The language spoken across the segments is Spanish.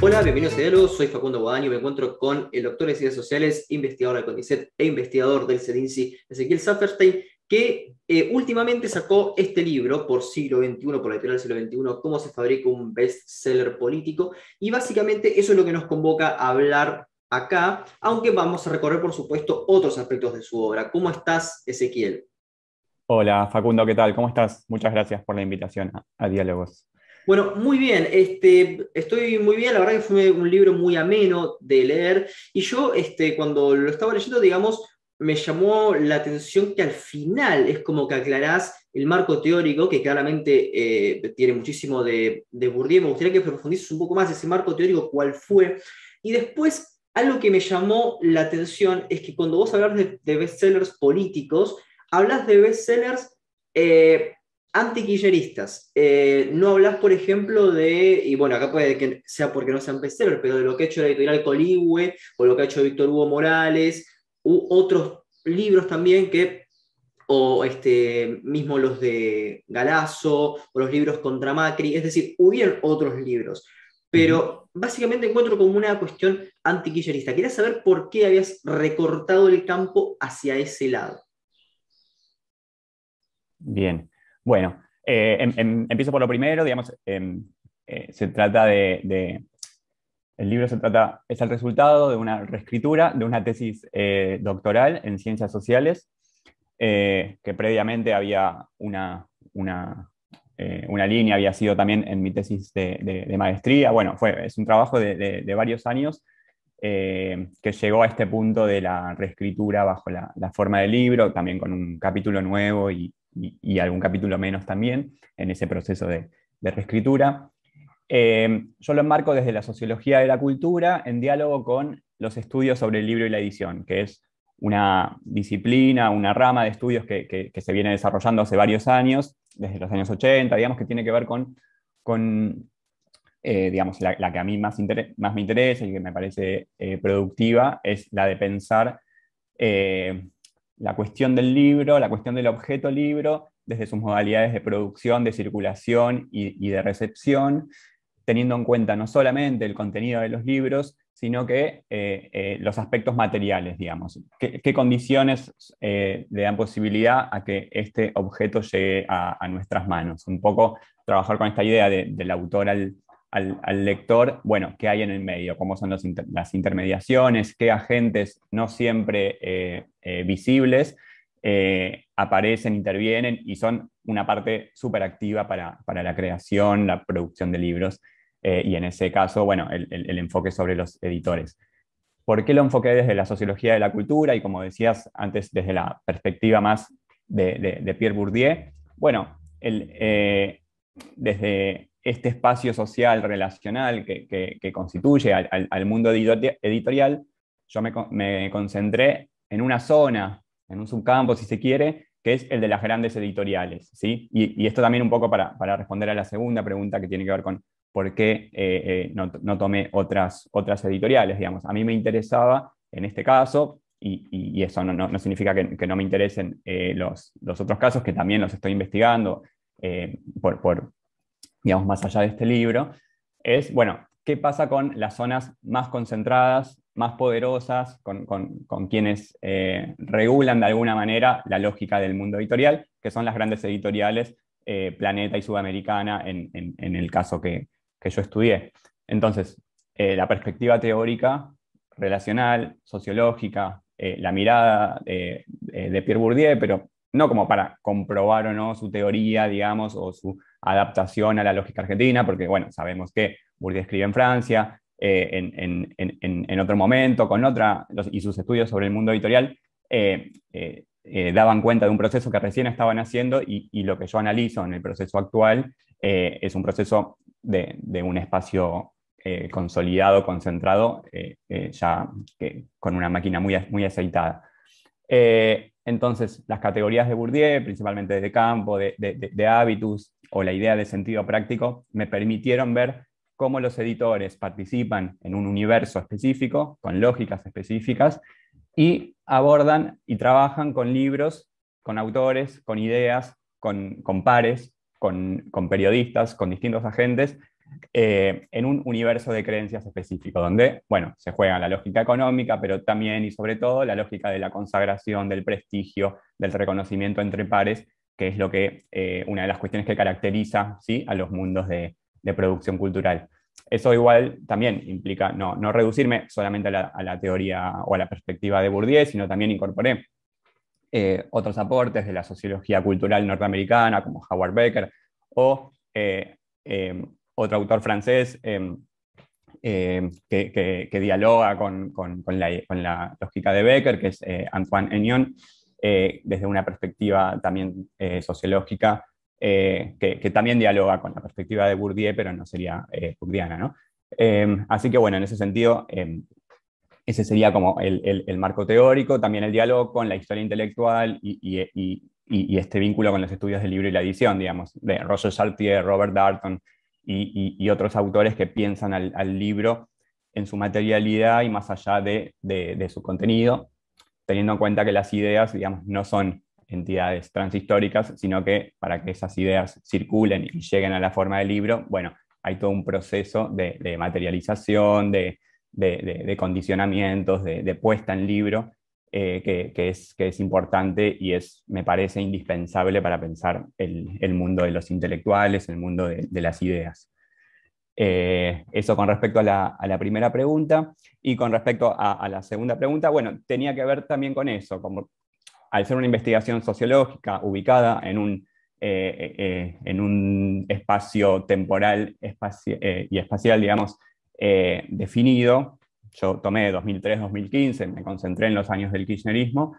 Hola, bienvenidos a Diálogo, soy Facundo Guadaño me encuentro con el doctor de Ciencias Sociales, investigador del CONICET e investigador del CEDINCI, Ezequiel Safferstein, que eh, últimamente sacó este libro por siglo XXI, por la editorial siglo XXI, Cómo se fabrica un bestseller político, y básicamente eso es lo que nos convoca a hablar acá, aunque vamos a recorrer, por supuesto, otros aspectos de su obra. ¿Cómo estás, Ezequiel? Hola, Facundo, ¿qué tal? ¿Cómo estás? Muchas gracias por la invitación a, Diálogos. Bueno, muy bien, este, estoy muy bien, la verdad que fue un libro muy ameno de leer, y yo este, cuando lo estaba leyendo, digamos, me llamó la atención que al final es como que aclarás el marco teórico, que claramente eh, tiene muchísimo de, de Bourdieu, me gustaría que profundices un poco más ese marco teórico, cuál fue, y después algo que me llamó la atención es que cuando vos hablas de, bestsellers políticos, hablas de bestsellers eh, antiquilleristas. Eh, no hablas, por ejemplo, de, y bueno, acá puede que sea porque no sean bestsellers, pero de lo que ha hecho la editorial Coligüe, o lo que ha hecho Víctor Hugo Morales, u otros libros también que, o este, mismo los de Galazo, o los libros contra Macri, es decir, hubieron otros libros. Pero básicamente encuentro como una cuestión antiquillerista. Quería saber por qué habías recortado el campo hacia ese lado. Bien, bueno, eh, em, em, empiezo por lo primero, digamos, em, eh, se trata de, el libro se trata, es el resultado de una reescritura de una tesis eh, doctoral en ciencias sociales, que previamente había una, una, eh, una línea, había sido también en mi tesis de, maestría. Bueno, fue, es un trabajo de, varios años eh, que llegó a este punto de la reescritura bajo la, forma del libro, también con un capítulo nuevo y, algún capítulo menos también en ese proceso de, reescritura. Eh, yo lo enmarco desde la sociología de la cultura en diálogo con los estudios sobre el libro y la edición, que es una disciplina, una rama de estudios que, se viene desarrollando hace varios años, desde los años 80, digamos, que tiene que ver con, con eh, digamos, la, que a mí más, más, me interesa y que me parece eh, productiva, es la de pensar la cuestión del libro, la cuestión del objeto libro, desde sus modalidades de producción, de circulación y de recepción, teniendo en cuenta no solamente el contenido de los libros, sino que eh, eh, los aspectos materiales, digamos. ¿Qué, condiciones eh, le dan posibilidad a que este objeto llegue a, nuestras manos? Un poco trabajar con esta idea del autor al, lector, bueno, ¿qué hay en el medio? ¿Cómo son las intermediaciones? ¿Qué agentes no siempre visibles aparecen, intervienen y son una parte súper activa para, para la creación, la producción de libros? Eh, y en ese caso, bueno, el, enfoque sobre los editores. ¿Por qué lo enfoqué desde la sociología de la cultura y, como decías antes, desde la perspectiva más de, Pierre Bourdieu? Bueno, eh, desde este espacio social relacional que, constituye al, mundo editorial, yo me, concentré en una zona, en un subcampo, si se quiere, que es el de las grandes editoriales. ¿sí? Y, esto también un poco para, para, responder a la segunda pregunta que tiene que ver con por qué eh, eh, no, tomé otras, otras editoriales, digamos. A mí me interesaba, en este caso, y, eso no, significa que, no me interesen eh, los, otros casos, que también los estoy investigando por, digamos, más allá de este libro, es, bueno, ¿qué pasa con las zonas más concentradas, más poderosas, con, quienes regulan de alguna manera la lógica del mundo editorial, que son las grandes editoriales Planeta y Sudamericana, en el caso que, que yo estudié. Entonces, eh, la perspectiva teórica, relacional, sociológica, eh, la mirada de Pierre Bourdieu, pero no como para comprobar o no su teoría, digamos, o su adaptación a la lógica argentina, porque, bueno, sabemos que Bourdieu escribe en Francia, eh, en, otro momento, con otra, y sus estudios sobre el mundo editorial daban cuenta de un proceso que recién estaban haciendo y, lo que yo analizo en el proceso actual es un proceso de, un espacio eh, consolidado, concentrado, eh, eh, ya con una máquina muy, muy aceitada. Entonces, las categorías de Bourdieu, principalmente de campo, de, hábitus o la idea de sentido práctico, me permitieron ver cómo los editores participan en un universo específico, con lógicas específicas, y abordan y trabajan con libros, con autores, con ideas, con pares, con, periodistas, con distintos agentes, en un universo de creencias específico, donde, bueno, se juega la lógica económica, pero también y sobre todo la lógica de la consagración, del prestigio, del reconocimiento entre pares, que es lo que, una de las cuestiones que caracteriza ¿sí? a los mundos de, producción cultural. Eso igual también implica no, no reducirme solamente a la, teoría o a la perspectiva de Bourdieu, sino también incorporé eh, otros aportes de la sociología cultural norteamericana, como Howard Becker, o eh, eh, otro autor francés que, que, con, con, con, la, con, la, lógica de Becker, que es Antoine Aignon, desde una perspectiva también sociológica eh, que, también dialoga con la perspectiva de Bourdieu, pero no sería eh, bourdiana. ¿no? Así que bueno, en ese sentido, ese sería como el, el, marco teórico, también el diálogo con la historia intelectual y, y, y, este vínculo con los estudios del libro y la edición, digamos, de Roger Chartier, Robert Darton y, otros autores que piensan al, libro en su materialidad y más allá de su contenido, teniendo en cuenta que las ideas, digamos, no son entidades transhistóricas, sino que para que esas ideas circulen y lleguen a la forma del libro, bueno, hay todo un proceso de, materialización, de, condicionamientos, de, puesta en libro, eh, que, es, que es importante y es, me parece, indispensable para pensar el, mundo de los intelectuales, el mundo de, las ideas. Eh, eso con respecto a la, primera pregunta. Y con respecto a, la segunda pregunta, bueno, tenía que ver también con eso, como al ser una investigación sociológica ubicada en un, eh, eh, en un espacio temporal y espacial, digamos, definido, yo tomé 2003-2015, me concentré en los años del kirchnerismo,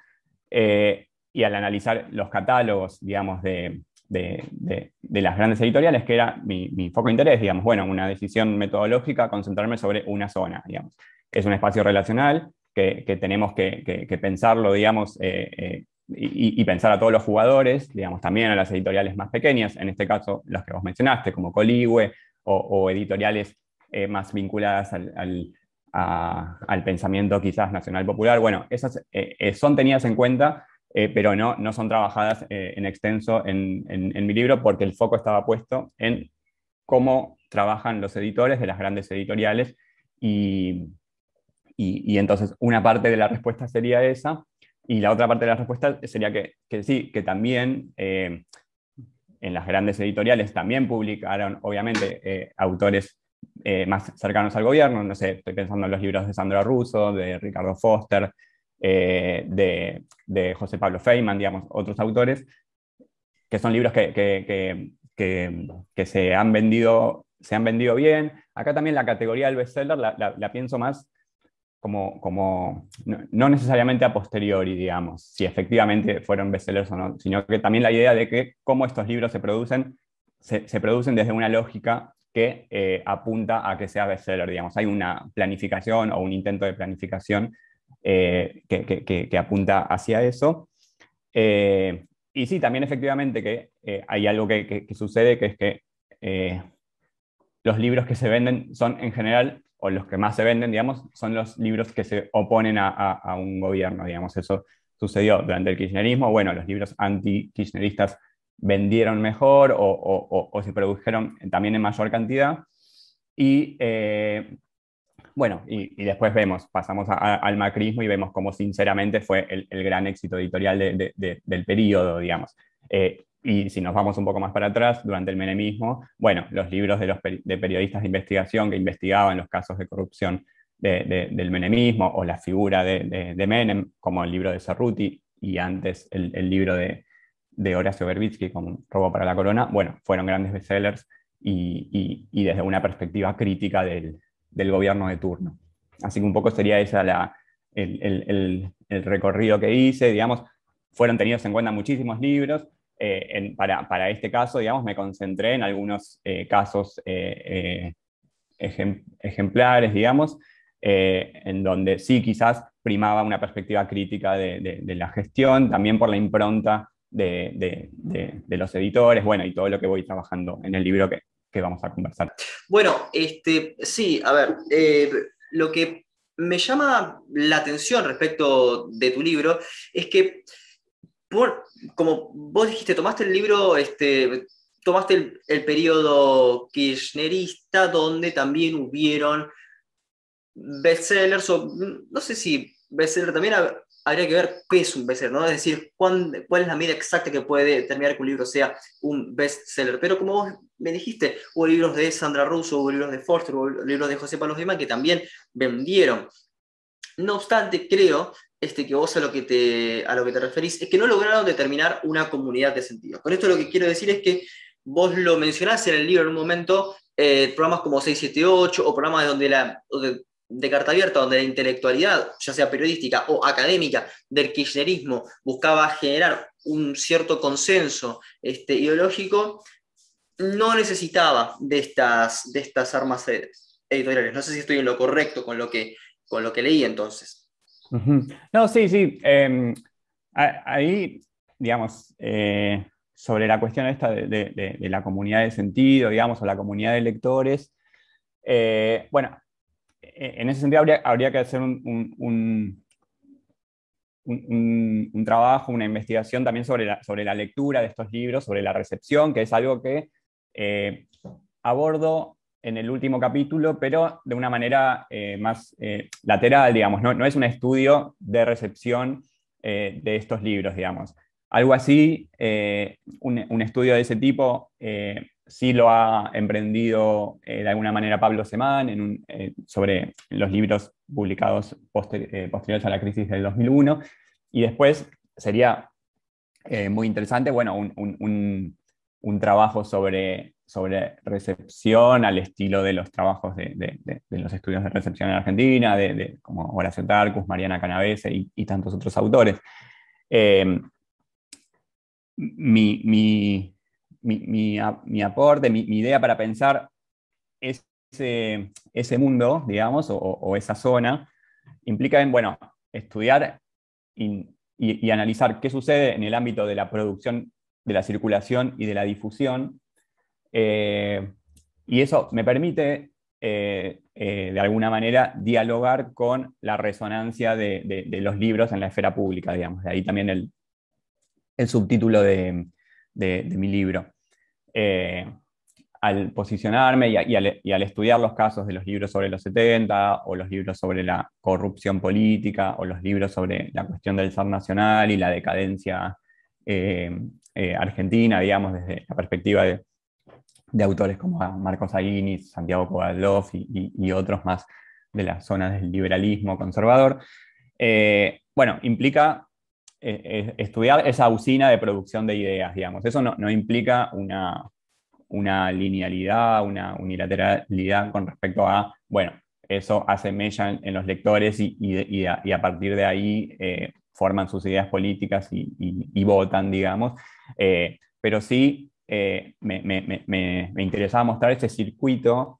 y al analizar los catálogos, digamos, de, de, las grandes editoriales, que era mi, foco de interés, digamos, bueno, una decisión metodológica, concentrarme sobre una zona, digamos. Es un espacio relacional, que, tenemos que, pensarlo, digamos, eh, eh, y, pensar a todos los jugadores, digamos, también a las editoriales más pequeñas, en este caso las que vos mencionaste, como Coligüe, o, editoriales eh, más vinculadas al, pensamiento quizás nacional popular. Bueno, esas son tenidas en cuenta, pero no, no son trabajadas en extenso en, en mi libro porque el foco estaba puesto en cómo trabajan los editores de las grandes editoriales y, y, entonces una parte de la respuesta sería esa, y la otra parte de la respuesta sería que, que sí, que también eh, en las grandes editoriales también publicaron, obviamente, eh, autores eh, más cercanos al gobierno, no sé, estoy pensando en los libros de Sandra Russo, de Ricardo Foster, de, de, José Pablo Feynman, digamos, otros autores, que son libros que, que, que, que se, han vendido, se han vendido bien. Acá también la categoría del bestseller la, la, la pienso más como, como no, necesariamente a posteriori, digamos, si efectivamente fueron bestsellers o no, sino que también la idea de que cómo estos libros se producen, se, se producen desde una lógica que eh, apunta a que sea bestseller, digamos. Hay una planificación o un intento de planificación eh, que, que, que, apunta hacia eso. Eh, y sí, también efectivamente que hay algo que, sucede, que es que los libros que se venden son en general o los que más se venden, digamos, son los libros que se oponen a, un gobierno, digamos. Eso sucedió durante el kirchnerismo. Bueno, los libros anti-kirchneristas vendieron mejor o, se produjeron también en mayor cantidad. Y eh, bueno, y, después vemos, pasamos al macrismo y vemos cómo sinceramente fue el, gran éxito editorial del periodo, digamos. Eh, y si nos vamos un poco más para atrás, durante el menemismo, bueno, los libros de, los de periodistas de investigación que investigaban los casos de corrupción del menemismo o la figura de, Menem, como el libro de Cerruti y antes el, libro de, Horacio Berbitsky como Robo para la Corona, bueno, fueron grandes bestsellers y, y, desde una perspectiva crítica del, del, gobierno de turno. Así que un poco sería esa la, el, el, el recorrido que hice, digamos, fueron tenidos en cuenta muchísimos libros, eh, para, para, este caso, digamos, me concentré en algunos eh, casos eh, ejemplares, digamos, en donde sí quizás primaba una perspectiva crítica de, de, la gestión, también por la impronta de, de, los editores, bueno, y todo lo que voy trabajando en el libro que, que vamos a conversar. Bueno, este, sí, a ver, lo que me llama la atención respecto de tu libro es que como vos dijiste, tomaste el libro este, tomaste el, periodo kirchnerista, donde también hubieron bestsellers, o no sé si bestseller también habría que ver qué es un bestseller, ¿no? Es decir, cuál es la medida exacta que puede determinar que un libro sea un bestseller. Pero como vos me dijiste, hubo libros de Sandra Russo, hubo libros de Forster, hubo libros de José Pablo Gimán que también vendieron. No obstante, creo este, que vos a lo que, te, a lo que te referís es que no lograron determinar una comunidad de sentido. Con esto lo que quiero decir es que vos lo mencionás en el libro en un momento, eh, programas como 678 o programas donde la, de carta abierta, donde la intelectualidad, ya sea periodística o académica, del kirchnerismo buscaba generar un cierto consenso este, ideológico, no necesitaba de estas, de estas armas editoriales. No sé si estoy en lo correcto con lo que, con lo que leí entonces. No, sí, sí. Em, ahí, digamos, eh, sobre la cuestión esta de, la comunidad de sentido, digamos, o la comunidad de lectores, eh, bueno, en ese sentido habría, que hacer un, un, trabajo, una investigación también sobre la, sobre la, lectura de estos libros, sobre la recepción, que es algo que eh, abordo en el último capítulo, pero de una manera eh, más eh, lateral, digamos, no, es un estudio de recepción de estos libros, digamos. Algo así, un, estudio de ese tipo sí lo ha emprendido de alguna manera Pablo Semán sobre los libros publicados posteriores a la crisis del 2001, y después sería muy interesante, bueno, un, un trabajo sobre, sobre recepción al estilo de los trabajos de, los estudios de recepción en Argentina, de, como Horacio Tarcus, Mariana Canavese y, tantos otros autores. Eh, mi, aporte, mi, idea para pensar ese, ese mundo, digamos, o, esa zona, implica en, bueno, estudiar y analizar qué sucede en el ámbito de la producción de la circulación y de la difusión. Eh, y eso me permite, eh, eh, de alguna manera, dialogar con la resonancia de, los libros en la esfera pública, digamos. De ahí también el, subtítulo de, mi libro. al posicionarme y, al, estudiar los casos de los libros sobre los 70 o los libros sobre la corrupción política o los libros sobre la cuestión del ser nacional y la decadencia eh, Argentina, digamos, desde la perspectiva de, autores como Marcos Aguini, Santiago Kovadlov y, otros más de la zona del liberalismo conservador. Eh, bueno, implica eh, estudiar esa usina de producción de ideas, digamos. Eso no, implica una, una, linealidad, una unilateralidad con respecto a, bueno, eso hace mella en, los lectores y, a, partir de ahí forman sus ideas políticas y, votan, digamos. Eh, pero sí eh, me, interesaba mostrar ese circuito,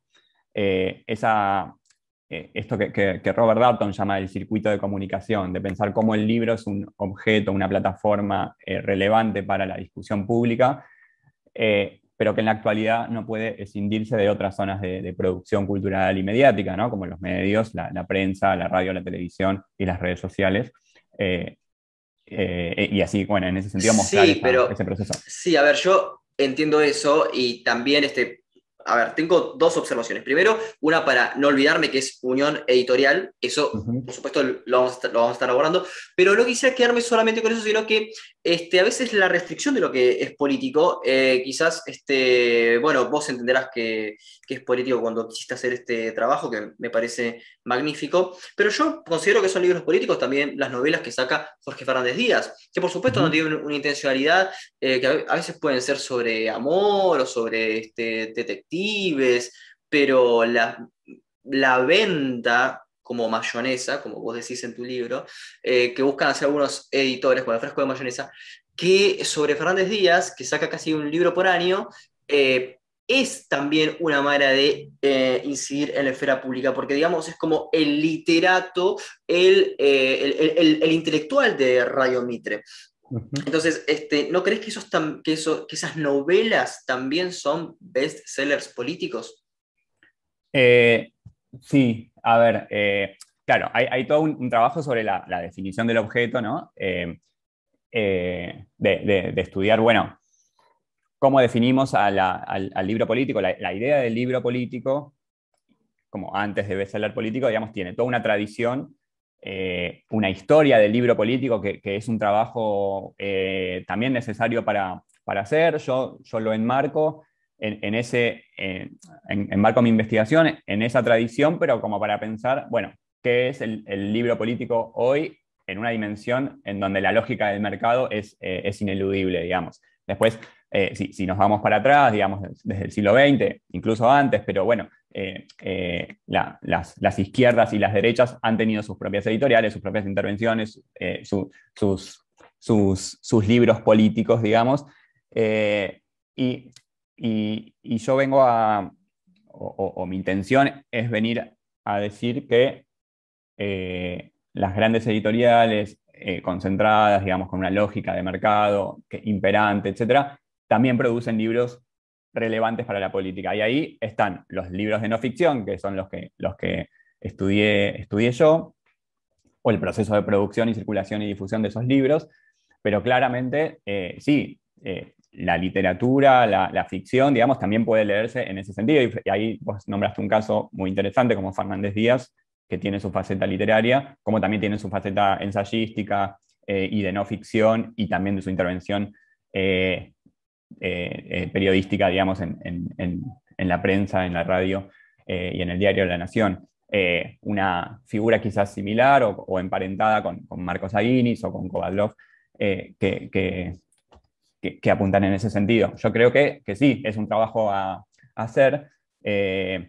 eh, esto que, Robert Darton llama el circuito de comunicación, de pensar cómo el libro es un objeto, una plataforma relevante para la discusión pública, pero que en la actualidad no puede escindirse de otras zonas de, producción cultural y mediática, ¿no? como los medios, la, la, prensa, la radio, la televisión y las redes sociales. Eh, y así, bueno, en ese sentido mostrar ese proceso. Sí, a ver, yo entiendo eso y también este, a ver, tengo dos observaciones. Primero, una para no olvidarme que es unión editorial, eso por supuesto lo vamos, a estar, lo vamos, a estar, abordando, pero no quisiera quedarme solamente con eso, sino que este, a veces la restricción de lo que es político, eh, quizás, este, bueno, vos entenderás que, que, es político cuando quisiste hacer este trabajo, que me parece magnífico, pero yo considero que son libros políticos también las novelas que saca Jorge Fernández Díaz, que por supuesto no tienen una intencionalidad, eh, que a veces pueden ser sobre amor o sobre este, pero la, la venta como mayonesa, como vos decís en tu libro, eh, que buscan hacer algunos editores con el fresco de mayonesa, que sobre Fernández Díaz, que saca casi un libro por año, eh, es también una manera de eh, incidir en la esfera pública, porque digamos es como el literato, el, el, intelectual de Radio Mitre. Entonces, este, ¿no crees que, esos que, eso, que esas novelas también son bestsellers políticos? sí, a ver, eh, claro, hay, todo un, trabajo sobre la, definición del objeto, ¿no? Eh, eh, de, estudiar, bueno, cómo definimos al, libro político. La, idea del libro político, como antes de bestseller político, digamos, tiene toda una tradición, eh, una historia del libro político que, es un trabajo eh, también necesario para, hacer. Yo, yo lo enmarco en, ese, enmarco mi investigación en esa tradición, pero como para pensar, bueno, ¿qué es el, libro político hoy en una dimensión en donde la lógica del mercado es, eh, es ineludible, digamos? Después, eh, si, nos vamos para atrás, digamos, desde el siglo XX, incluso antes, pero bueno, eh, las, izquierdas y las derechas han tenido sus propias editoriales, sus propias intervenciones, sus, sus, libros políticos, digamos. Y, y, yo vengo a, o, mi intención es venir a decir que eh, las grandes editoriales eh, concentradas, digamos, con una lógica de mercado que, imperante, etcétera, también producen libros relevantes para la política. Y ahí están los libros de no ficción, que son los que, los que estudié, estudié yo, o el proceso de producción y circulación y difusión de esos libros, pero claramente eh, sí, la literatura, la, ficción, digamos, también puede leerse en ese sentido. Y, ahí vos nombraste un caso muy interesante como Fernández Díaz, que tiene su faceta literaria, como también tiene su faceta ensayística eh, y de no ficción, y también de su intervención eh, eh, periodística, digamos, en, la prensa, en la radio y en el diario la Nación. una figura quizás similar o, emparentada con, Marcos Aguinis o con Kovadlov, que que, apuntan en ese sentido. Yo creo que, sí, es un trabajo a, hacer. Eh,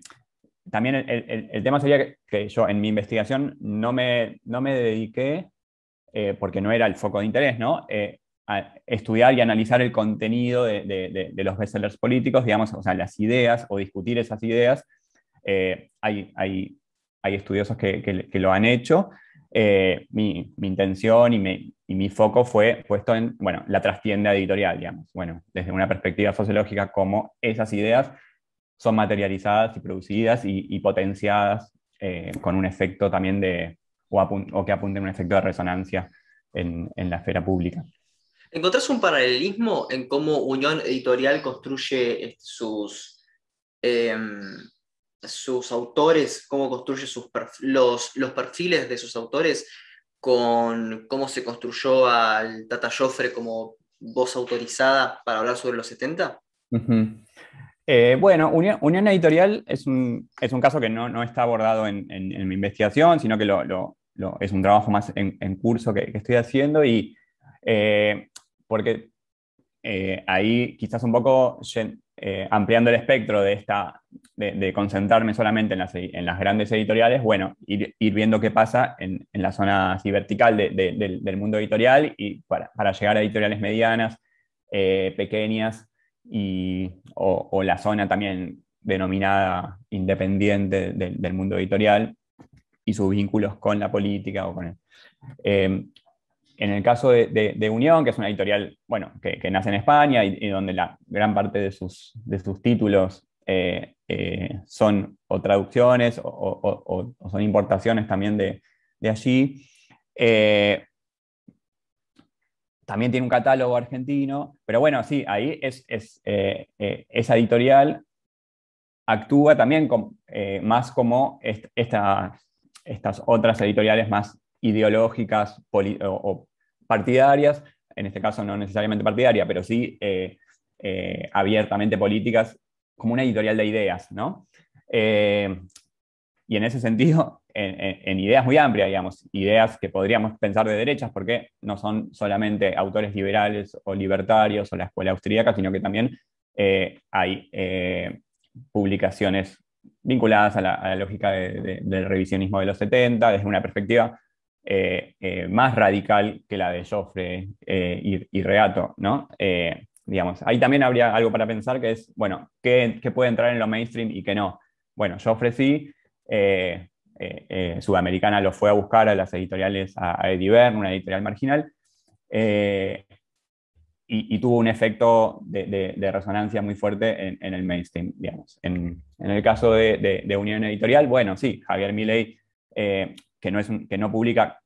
también el, tema sería que, yo en mi investigación no me, no me dediqué, eh, porque no era el foco de interés, ¿no? Eh, estudiar y analizar el contenido de, los bestsellers políticos, digamos, o sea, las ideas o discutir esas ideas. hay, hay, hay, estudiosos que, que, lo han hecho, eh, mi, intención y, mi foco fue puesto en, bueno, la trastienda editorial, digamos. Bueno, desde una perspectiva sociológica, cómo esas ideas son materializadas y producidas y, potenciadas eh, con un efecto también de, o, que apunten un efecto de resonancia en, la esfera pública. ¿Encontrás un paralelismo en cómo Unión Editorial construye sus, em, sus autores, cómo construye sus los, los perfiles de sus autores con cómo se construyó al Tata Joffre como voz autorizada para hablar sobre los 70? Eh, bueno, Unión, Editorial es un, es un, caso que no, no está abordado en, mi investigación, sino que es un trabajo más en, curso que, que, estoy haciendo y eh, porque eh, ahí quizás un poco eh, ampliando el espectro de, esta, de, concentrarme solamente en las, grandes editoriales, bueno, ir, viendo qué pasa en, la zona así vertical del, mundo editorial y para, llegar a editoriales medianas, eh, pequeñas, y, o, la zona también denominada independiente del, mundo editorial y sus vínculos con la política o con el, en el caso de, Unión, que es una editorial bueno, que, nace en España y, donde la gran parte de sus, de sus títulos eh, eh, son o traducciones o, son importaciones también de, allí, eh, también tiene un catálogo argentino, pero bueno, sí, ahí es, esa editorial actúa también más como estas otras editoriales más ideológicas o, partidarias, en este caso no necesariamente partidaria, pero sí eh, eh, abiertamente políticas, como una editorial de ideas, ¿no? Eh, y en ese sentido, en, ideas muy amplias, digamos, ideas que podríamos pensar de derechas, porque no son solamente autores liberales o libertarios o la escuela austríaca, sino que también hay publicaciones vinculadas a la, lógica del revisionismo de los 70, desde una perspectiva eh, eh, más radical que la de Joffre eh, y, Reato, ¿no? digamos, ahí también habría algo para pensar que es, bueno, ¿qué, puede entrar en lo mainstream y qué no? Bueno, Joffre sí, Sudamericana lo fue a buscar a las editoriales, a, Ediver, una editorial marginal, y, tuvo un efecto de, resonancia muy fuerte en, el mainstream, digamos. En, el caso de, Unión Editorial, bueno, sí, Javier Milei que no, es que no publica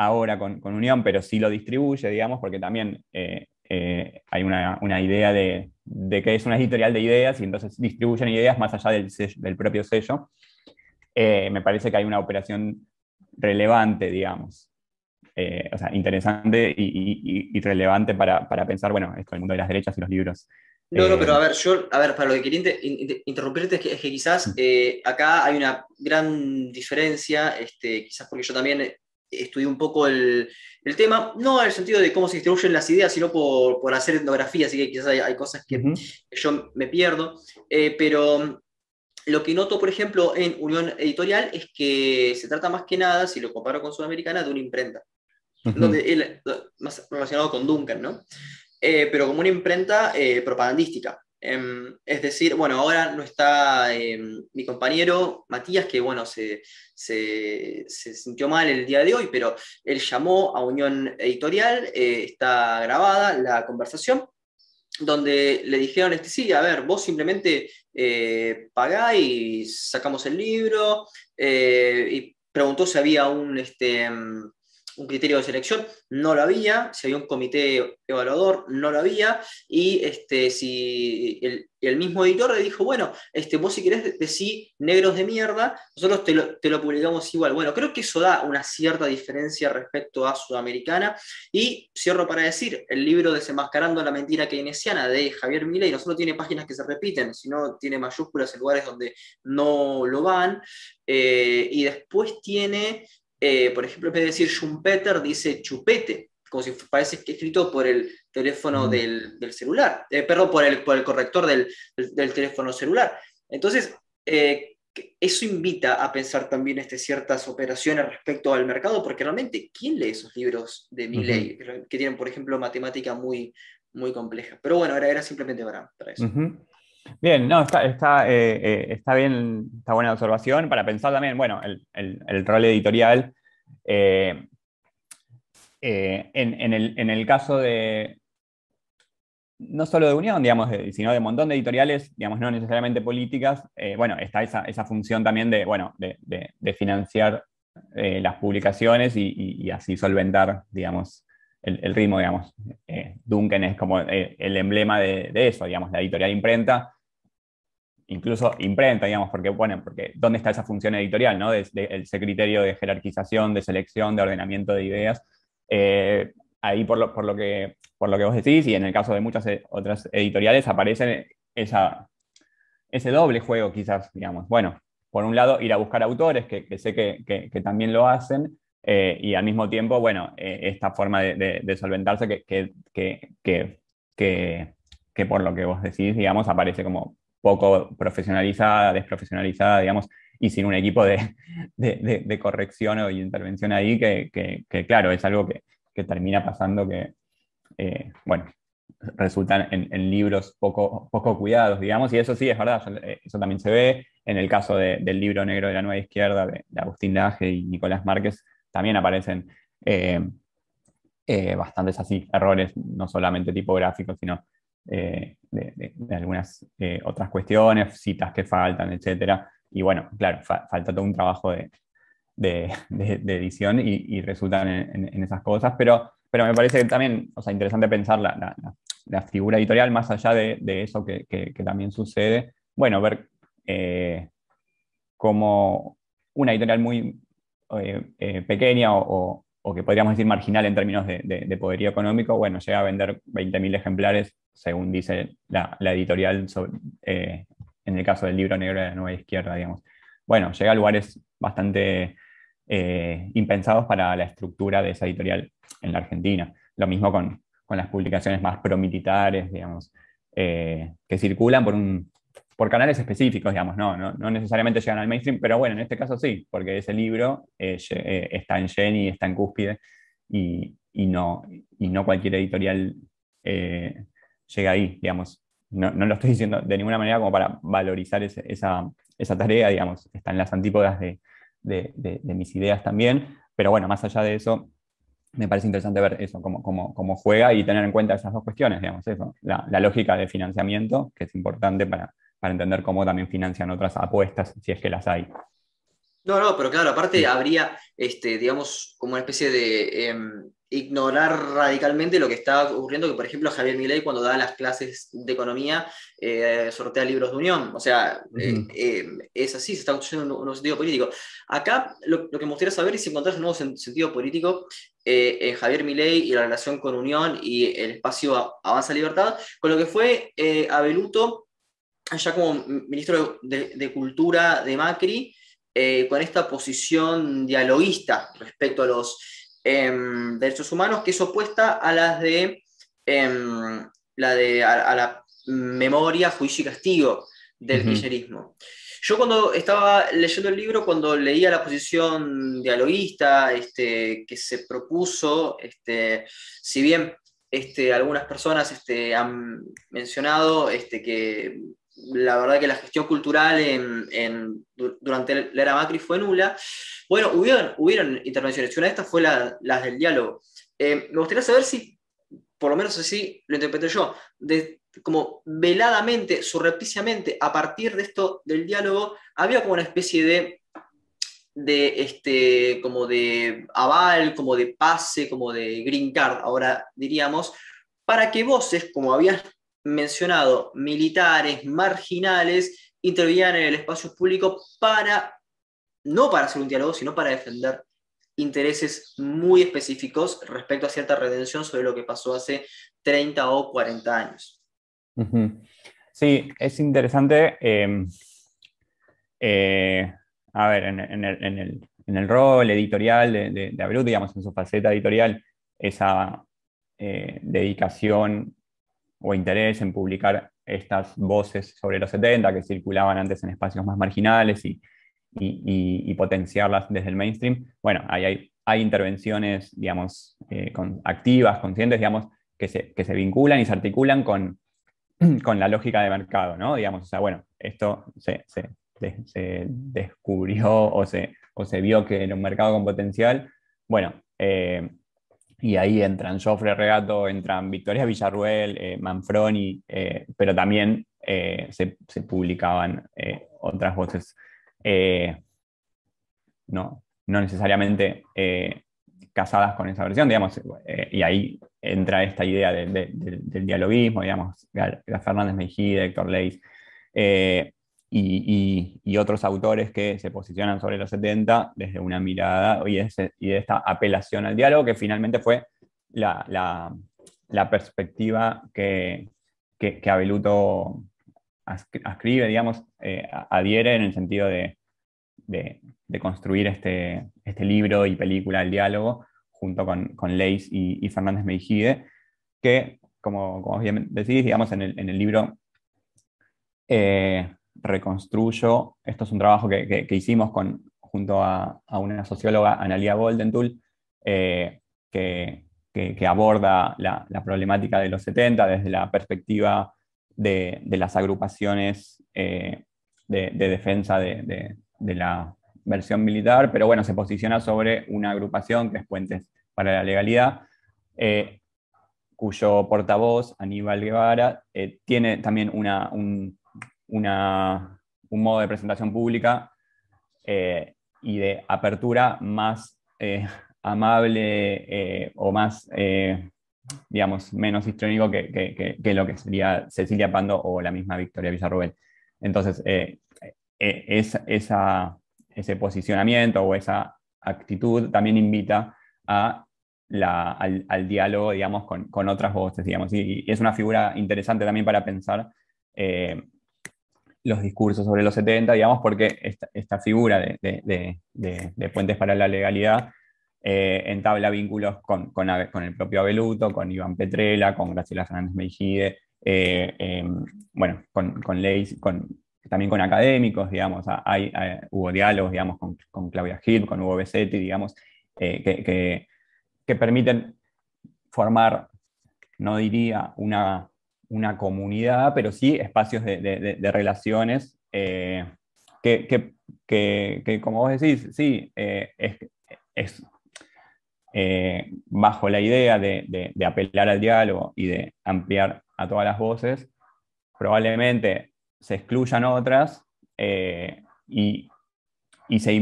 ahora con, Unión, pero sí lo distribuye, digamos, porque también eh, eh, hay una, idea de, que es una editorial de ideas y entonces distribuyen ideas más allá del, del propio sello. Eh, me parece que hay una operación relevante, digamos. o sea, interesante y, relevante para, pensar, bueno, esto, el mundo de las derechas y los libros. No, no, pero a ver, yo, a ver, para lo que quería interrumpirte es que, quizás mm. acá hay una gran diferencia, este, quizás porque yo también estudié un poco el, tema, no en el sentido de cómo se distribuyen las ideas, sino por, hacer etnografía, así que quizás hay, cosas que, yo me pierdo, eh, pero lo que noto, por ejemplo, en Unión Editorial es que se trata más que nada, si lo comparo con Sudamericana, de una imprenta, donde más relacionado con Duncan, ¿no? Eh, pero como una imprenta eh, propagandística. Em, es decir, bueno, ahora no está em, mi compañero Matías, que bueno, se, sintió mal el día de hoy, pero él llamó a Unión Editorial, eh, está grabada la conversación, donde le dijeron, este, sí, a ver, vos simplemente pagá y sacamos el libro, y preguntó si había un... Este, em, un criterio de selección, no lo había, si había un comité evaluador, no lo había, y este, si el, mismo editor le dijo, bueno, este, vos si querés decir negros de mierda, nosotros te lo, te lo, publicamos igual. Bueno, creo que eso da una cierta diferencia respecto a Sudamericana, y cierro para decir, el libro Desenmascarando la mentira keynesiana de Javier Milei no solo tiene páginas que se repiten, sino tiene mayúsculas en lugares donde no lo van, eh, y después tiene eh, por ejemplo, en vez de decir Schumpeter, dice chupete, como si parece que escrito por el teléfono del, celular, eh, perdón, por el, por el corrector del, teléfono celular. Entonces, eh, eso invita a pensar también este, ciertas operaciones respecto al mercado, porque realmente, ¿quién lee esos libros de Milley que tienen, por ejemplo, matemática muy, muy compleja? Pero bueno, era, era simplemente para, eso. Bien, no, está, está, eh, eh, está bien, está buena observación para pensar también, bueno, el, el, rol editorial. Eh, en, el, en, el, caso de, no solo de Unión, digamos, sino de un montón de editoriales, digamos, no necesariamente políticas, bueno, está esa, esa, función también de, bueno, de, de, financiar las publicaciones y, y, así solventar, digamos, el, ritmo, digamos. Duncan es como el emblema de, de, eso, digamos, la editorial imprenta incluso imprenta, digamos, porque, bueno, porque ¿dónde está esa función editorial, ¿no? De, ese criterio de jerarquización, de selección, de ordenamiento de ideas. Eh, ahí por lo, por, lo que, por lo que vos decís, y en el caso de muchas eh, otras editoriales, aparece esa, ese doble juego quizás, digamos. Bueno, por un lado, ir a buscar autores, que, sé que, que, también lo hacen, eh, y al mismo tiempo, bueno, esta forma de, de solventarse que, que, por lo que vos decís, digamos, aparece como poco profesionalizada, desprofesionalizada, digamos, y sin un equipo de, de, corrección o intervención ahí, que, claro, es algo que, termina pasando que, eh, bueno, resultan en, libros poco, poco cuidados, digamos, y eso sí es verdad, eh, eso también se ve. En el caso del libro negro de la nueva izquierda de, Agustín Laje y Nicolás Márquez, también aparecen eh, bastantes así errores, no solamente tipográficos, sino eh, de, algunas eh, otras cuestiones, citas que faltan, etc. Y bueno, claro, falta todo un trabajo de, edición y, resultan en, esas cosas, pero, pero me parece también o sea, interesante pensar la, figura editorial más allá de, eso que, también sucede. Bueno, ver eh, cómo una editorial muy pequeña o, o que podríamos decir marginal en términos de, poderío económico, bueno, llega a vender 20.000 ejemplares, según dice la, editorial eh, en el caso del libro negro de la nueva izquierda, digamos. Bueno, llega a lugares bastante eh, impensados para la estructura de esa editorial en la Argentina. Lo mismo con, las publicaciones más promilitares, digamos, eh, que circulan por un, por canales específicos, digamos, no, no, necesariamente llegan al mainstream, pero bueno, en este caso sí, porque ese libro eh, eh, está en Jenny, está en Cúspide, y, no, y no cualquier editorial eh, llega ahí, digamos. No, lo estoy diciendo de ninguna manera como para valorizar esa, tarea, digamos, están las antípodas de, mis ideas también, pero bueno, más allá de eso, me parece interesante ver eso, cómo, cómo, juega y tener en cuenta esas dos cuestiones, digamos, eso, la lógica de financiamiento, que es importante para, para entender cómo también financian otras apuestas, si es que las hay. No, no, pero claro, aparte habría, este, digamos, como una especie de em, ignorar radicalmente lo que está ocurriendo, que por ejemplo Javier Milei cuando da las clases de economía eh, sortea libros de unión, o sea, eh, eh, es así, se está construyendo un, nuevo sentido político. Acá lo, que me gustaría saber es si encontrar un nuevo sentido político en Javier Milei y la relación con Unión y el espacio Avanza Libertad, con lo que fue Abeluto, allá como ministro de, de Cultura de Macri, con esta posición dialoguista respecto a los Em, derechos humanos, que es opuesta a las de, em, la, de a, la memoria, juicio y castigo del kirchnerismo. Yo cuando estaba leyendo el libro, cuando leía la posición dialoguista este, que se propuso, este, si bien este, algunas personas este, han mencionado este, que la verdad que la gestión cultural durante la era Macri fue nula. Bueno, hubieron, hubieron intervenciones, una de estas fue la, las del diálogo. Eh, me gustaría saber si, por lo menos así lo interpreté yo, como veladamente, surrepticiamente, a partir de esto del diálogo, había como una especie de, de este, como de aval, como de pase, como de green card, ahora diríamos, para que voces, como habías mencionado, militares, marginales, intervinieran en el espacio público para, no para hacer un diálogo, sino para defender intereses muy específicos respecto a cierta redención sobre lo que pasó hace 30 o 40 años. Sí, es interesante. Em, eh, a ver, en, el, rol editorial de, de, digamos, en su faceta editorial, esa eh, dedicación o interés en publicar estas voces sobre los 70 que circulaban antes en espacios más marginales y, potenciarlas desde el mainstream. Bueno, hay, hay, intervenciones, digamos, eh, activas, conscientes, digamos, que se, que se, vinculan y se articulan con, con la lógica de mercado, ¿no? Digamos, o sea, bueno, esto se, se, descubrió o se, o se vio que era un mercado con potencial. Bueno, eh, y ahí entran Joffre Regato, entran Victoria Villarruel, eh, Manfroni, eh, pero también eh, se, publicaban otras voces, no, no necesariamente casadas con esa versión, digamos, y ahí entra esta idea del dialoguismo, digamos, Fernández Mejía, Héctor Leis, y, otros autores que se posicionan sobre los 70 desde una mirada y, y de esta apelación al diálogo, que finalmente fue la, perspectiva que, que, Abeluto ascribe, digamos, eh, adhiere en el sentido de, construir este, este, libro y película, El diálogo, junto con, con Leis y, Fernández Meijide, que, como, como bien decís, digamos, en el, en el libro eh, reconstruyo, esto es un trabajo que, hicimos con, junto a, una socióloga, Analia Goldentul, eh, que, aborda la, problemática de los 70 desde la perspectiva de, las agrupaciones eh, de, defensa de, la versión militar, pero bueno, se posiciona sobre una agrupación que es Puentes para la Legalidad, eh, cuyo portavoz, Aníbal Guevara, tiene también una, un, un modo de presentación pública eh, y de apertura más eh, amable eh, o más, digamos, menos histriónico que, lo que sería Cecilia Pando o la misma Victoria Villarroel. Entonces, es, esa, ese posicionamiento o esa actitud también invita a al, diálogo, digamos, con, otras voces, digamos, y, es una figura interesante también para pensar los discursos sobre los 70, digamos, porque esta, figura de, puentes para la legalidad eh, entabla vínculos con, con, el propio Abeluto, con Iván Petrela, con Graciela Fernández Meijide, eh, em, bueno, con, con con, también con académicos, digamos, hay, hubo diálogos, digamos, con, Claudia Gil, con Hugo Besetti, digamos, eh, que, que permiten formar, no diría una una comunidad, pero sí espacios de, relaciones eh, que, como vos decís, sí, eh, es, eh, bajo la idea de, apelar al diálogo y de ampliar a todas las voces, probablemente se excluyan otras y, se,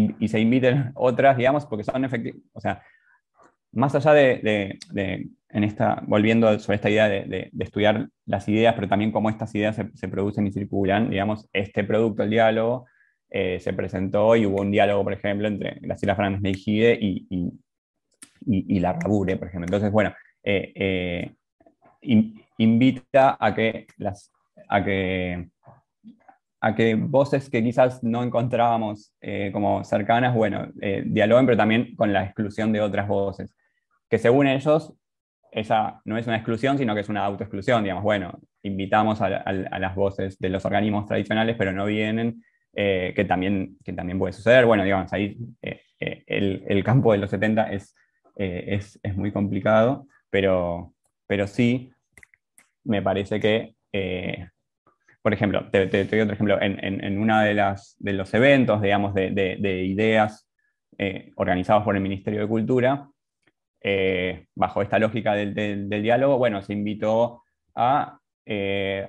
inviten otras, digamos, porque son efectivos, o sea, más allá de, en esta, volviendo sobre esta idea de, estudiar las ideas, pero también cómo estas ideas se, producen y circulan, digamos, este producto, el diálogo, eh, se presentó y hubo un diálogo, por ejemplo, entre Graciela Fernández Mejide y, y, y, la Rabure, por ejemplo. Entonces, bueno, eh, eh, invita a que, las, a, que, a que voces que quizás no encontrábamos como cercanas, bueno, dialoguen, pero también con la exclusión de otras voces, que según ellos esa no es una exclusión, sino que es una autoexclusión, digamos, bueno, invitamos a, las voces de los organismos tradicionales, pero no vienen, eh, que, también, que también puede suceder. Bueno, digamos, ahí eh, eh, el, campo de los 70 es, es, muy complicado, pero, pero sí me parece que, por ejemplo, te, doy otro ejemplo, en, en, uno de, de los eventos, digamos, de, de ideas organizados por el Ministerio de Cultura, eh, bajo esta lógica del, diálogo, bueno, se invitó a, eh,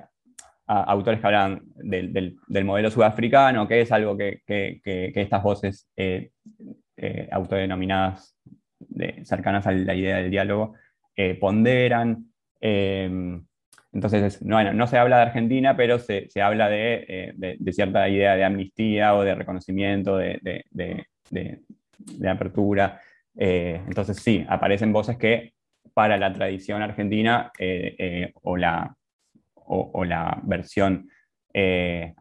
autores que hablan del, modelo sudafricano, que es algo que, estas voces eh, autodenominadas cercanas a la idea del diálogo ponderan. Entonces, no, se habla de Argentina, pero se, habla de, cierta idea de amnistía o de reconocimiento, de, de apertura. Eh, entonces sí, aparecen voces que para la tradición argentina eh, eh, o, la, o, la versión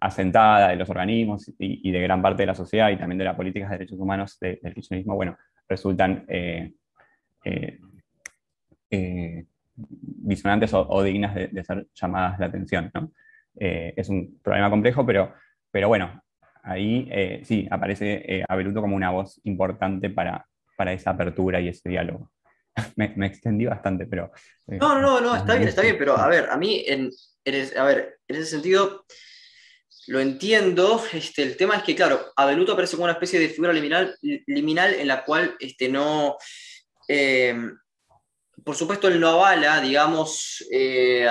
asentada de los organismos y, de gran parte de la sociedad y también de las políticas de derechos humanos del kirchnerismo, bueno, resultan disonantes o, dignas de, ser llamadas la atención. es un problema complejo, pero, pero bueno, ahí sí aparece Abeluto como una voz importante para, para esa apertura y ese diálogo. me, extendí bastante, pero... Eh, no, no, no, está bien, está bien, pero a ver, a mí, en, a ver, en ese sentido, lo entiendo. Este, el tema es que, claro, Abeluto aparece como una especie de figura liminal, en la cual este, no. Eh, por supuesto, él no avala, digamos, eh,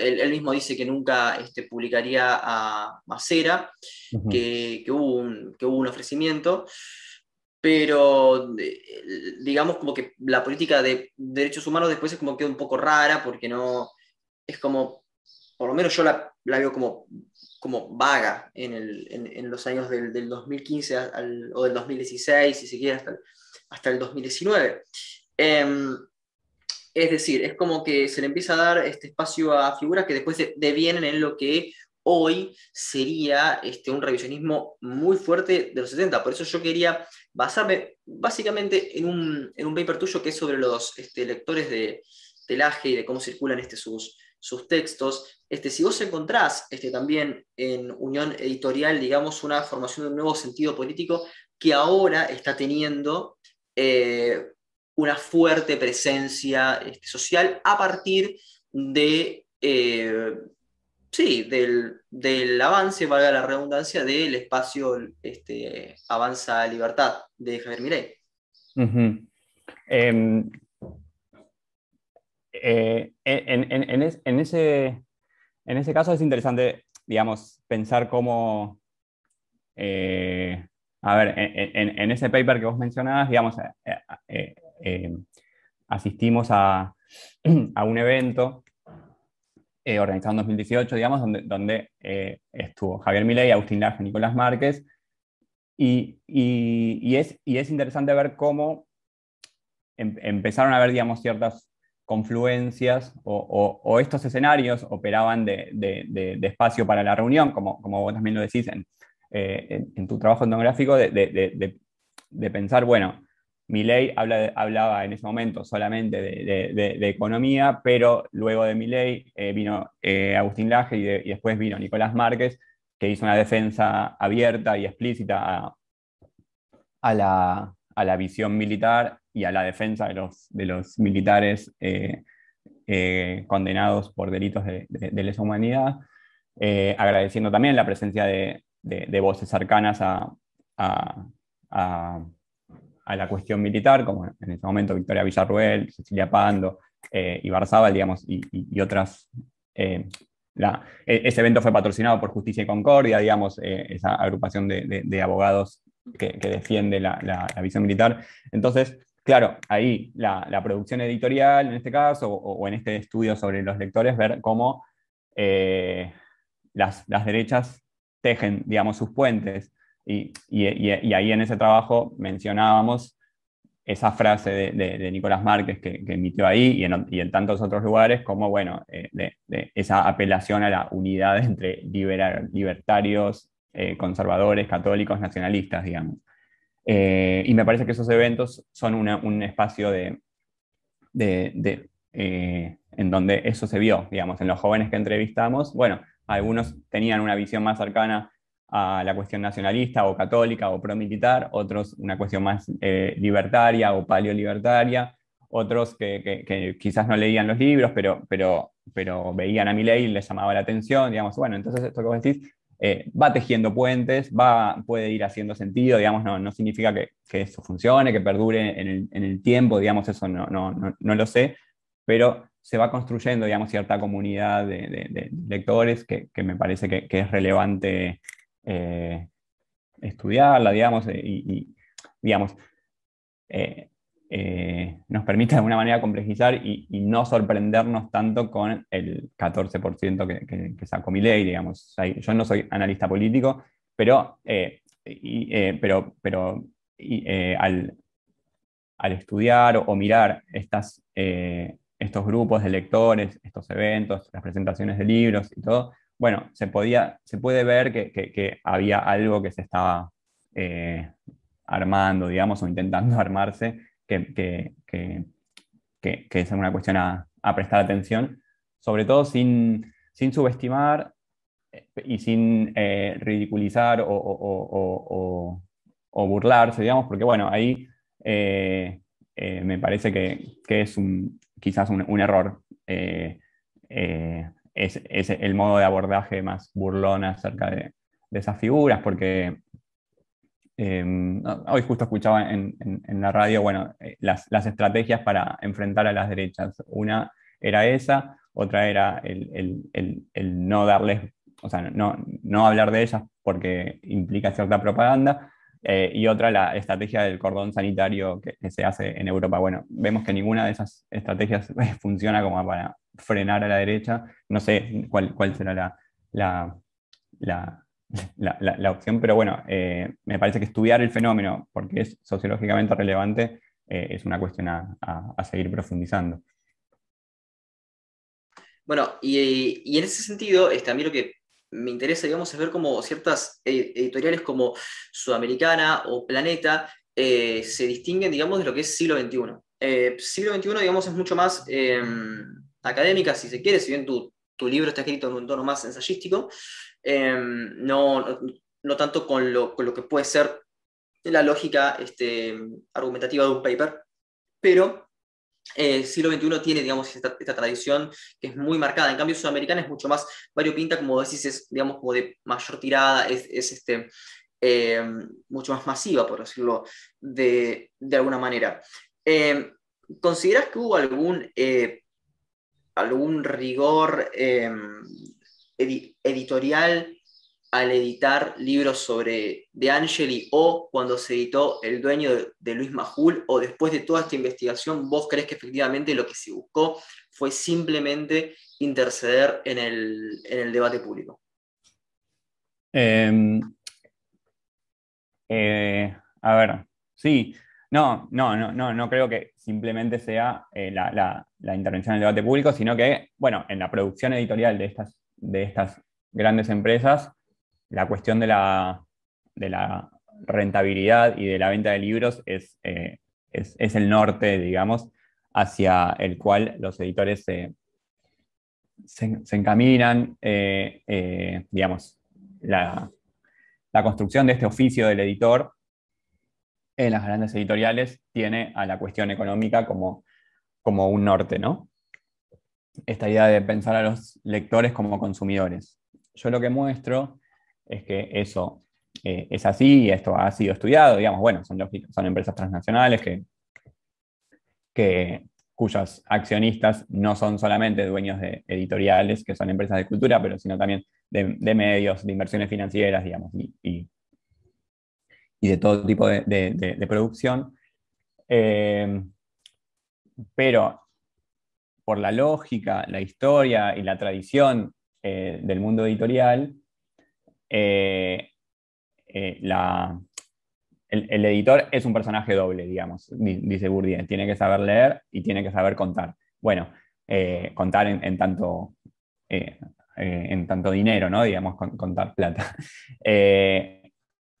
él, mismo dice que nunca este, publicaría a Macera, que, hubo un, que hubo un ofrecimiento pero digamos como que la política de derechos humanos después es como que un poco rara porque no, es como, por lo menos yo la, la veo como, como vaga en, el, en, los años del, del 2015 o del 2016, si se quiere, hasta el, hasta el 2019. Em, es decir, es como que se le empieza a dar este espacio a figuras que después devienen en lo que hoy sería este, un revisionismo muy fuerte de los 70. Por eso yo quería basarme básicamente en un, en un paper tuyo que es sobre los este, lectores de, del AGE y de cómo circulan este, sus, sus textos. Este, si vos encontrás este, también en Unión Editorial, digamos, una formación de un nuevo sentido político que ahora está teniendo eh, una fuerte presencia este, social a partir de, eh, Sí, del, avance, valga la redundancia, del espacio este, Avanza Libertad de Javier Mirey. Em, eh, en, ese, en ese caso es interesante, digamos, pensar cómo, eh, a ver, en, ese paper que vos mencionabas, digamos, eh, asistimos a, a un evento eh, organizado en 2018, digamos, donde, donde eh, estuvo Javier Milei, Agustín Laje, Nicolás Márquez, y, y, es, y, es, interesante ver cómo em, empezaron a haber, digamos, ciertas confluencias o, estos escenarios operaban de, de, de, espacio para la reunión, como, como vos también lo decís en, en, tu trabajo etnográfico, de, pensar, bueno, Habla, hablaba en ese momento solamente de, economía, pero luego de Milei eh, vino eh, Agustín Laje y, después vino Nicolás Márquez, que hizo una defensa abierta y explícita a, la, visión militar y a la defensa de los, militares eh, condenados por delitos de, lesa humanidad, agradeciendo también la presencia de, voces cercanas a la cuestión militar, como en ese momento Victoria Villarruel, Cecilia Pando eh, y Barzábal, digamos, y, otras. Eh, e, ese evento fue patrocinado por Justicia y Concordia, digamos, eh, esa agrupación de, abogados que, defiende la, visión militar. Entonces, claro, ahí la, producción editorial, en este caso, o, en este estudio sobre los lectores, ver cómo eh, las, derechas tejen, digamos, sus puentes. Y, ahí en ese trabajo mencionábamos esa frase de, Nicolás Márquez que, emitió ahí y en, tantos otros lugares, como, bueno, eh, esa apelación a la unidad entre libertarios, eh, conservadores, católicos, nacionalistas, digamos. Eh, y me parece que esos eventos son un espacio de, en donde eso se vio, digamos, en los jóvenes que entrevistamos. Bueno, algunos tenían una visión más cercana a la cuestión nacionalista o católica o pro-militar, otros una cuestión más eh, libertaria o paleolibertaria, otros que, quizás no leían los libros, pero, pero, pero veían a mi ley y les llamaba la atención, digamos, bueno, entonces esto que vos decís eh, va tejiendo puentes, va, puede ir haciendo sentido, digamos, no, no significa que, que, eso funcione, que perdure en el, en el tiempo, digamos, eso no, no, no, lo sé, pero se va construyendo, digamos, cierta comunidad de, de, lectores que, que, me parece que, es relevante eh, estudiarla, digamos, eh, y, digamos, eh, nos permite de alguna manera complejizar y, no sorprendernos tanto con el 14% que, que, sacó mi ley, digamos. yo no soy analista político, pero, pero, pero al, al, estudiar o, mirar estas, estos grupos de lectores, estos eventos, las presentaciones de libros y todo, bueno, se, podía, se puede ver que, había algo que se estaba eh, armando, digamos, o intentando armarse, que, es una cuestión a, prestar atención, sobre todo sin, subestimar eh, y sin eh, ridiculizar o, burlarse, digamos, porque bueno, ahí me parece que, es un, quizás un, error es, el modo de abordaje más burlón acerca de, esas figuras, porque em, hoy justo escuchaba en, la radio, bueno, eh, las, estrategias para enfrentar a las derechas. Una era esa, otra era el, no darles, o sea, no, no hablar de ellas porque implica cierta propaganda, eh, y otra la estrategia del cordón sanitario que, se hace en Europa. Bueno, vemos que ninguna de esas estrategias funciona como para frenar a la derecha. No sé cuál, cuál será la, la, la, la, opción, pero bueno, eh, me parece que estudiar el fenómeno, porque es sociológicamente relevante, eh, es una cuestión a, a, seguir profundizando. Bueno, y, y, en ese sentido, este, a mí lo que me interesa, digamos, es ver cómo ciertas eh, editoriales como Sudamericana o Planeta se distinguen, digamos, de lo que es siglo XXI. siglo XXI, digamos, es mucho más em, académica, si se quiere, si bien tu, libro está escrito en un tono más ensayístico, em, no, no, tanto con lo, con lo, que puede ser la lógica este, argumentativa de un paper, pero eh, siglo XXI tiene, digamos, esta, tradición que es muy marcada. En cambio, Sudamericana es mucho más variopinta, como decís, es, digamos, como de mayor tirada, es, este, em, mucho más masiva, por decirlo de, de alguna manera. Em, ¿Consideras que hubo algún eh, algún rigor em, editorial al editar libros sobre De Angeli o cuando se editó El dueño de, Luis Majul o después de toda esta investigación, vos crees que efectivamente lo que se buscó fue simplemente interceder en el, debate público? Em, eh, a ver, sí, no, no, no, no, no creo que simplemente sea eh, la, intervención en el debate público, sino que, bueno, en la producción editorial de estas, de estas grandes empresas, la cuestión de la, de la rentabilidad y de la venta de libros es, eh, es, el norte, digamos, hacia el cual los editores se, se, encaminan, eh, digamos, la, la construcción de este oficio del editor en las grandes editoriales tiene a la cuestión económica como, como un norte, ¿no? Esta idea de pensar a los lectores como consumidores. Yo lo que muestro es que eso eh, es así esto ha sido estudiado, digamos, bueno, son, son empresas transnacionales que, que, cuyos accionistas no son solamente dueños de editoriales, que son empresas de cultura, pero sino también de, medios, de inversiones financieras, digamos, y y de todo tipo de, producción. Eh, pero por la lógica, la historia y la tradición eh, del mundo editorial, el, editor es un personaje doble, digamos, dice Bourdieu. Tiene que saber leer y tiene que saber contar. Bueno, contar en, tanto en tanto dinero, ¿no? Digamos, contar plata.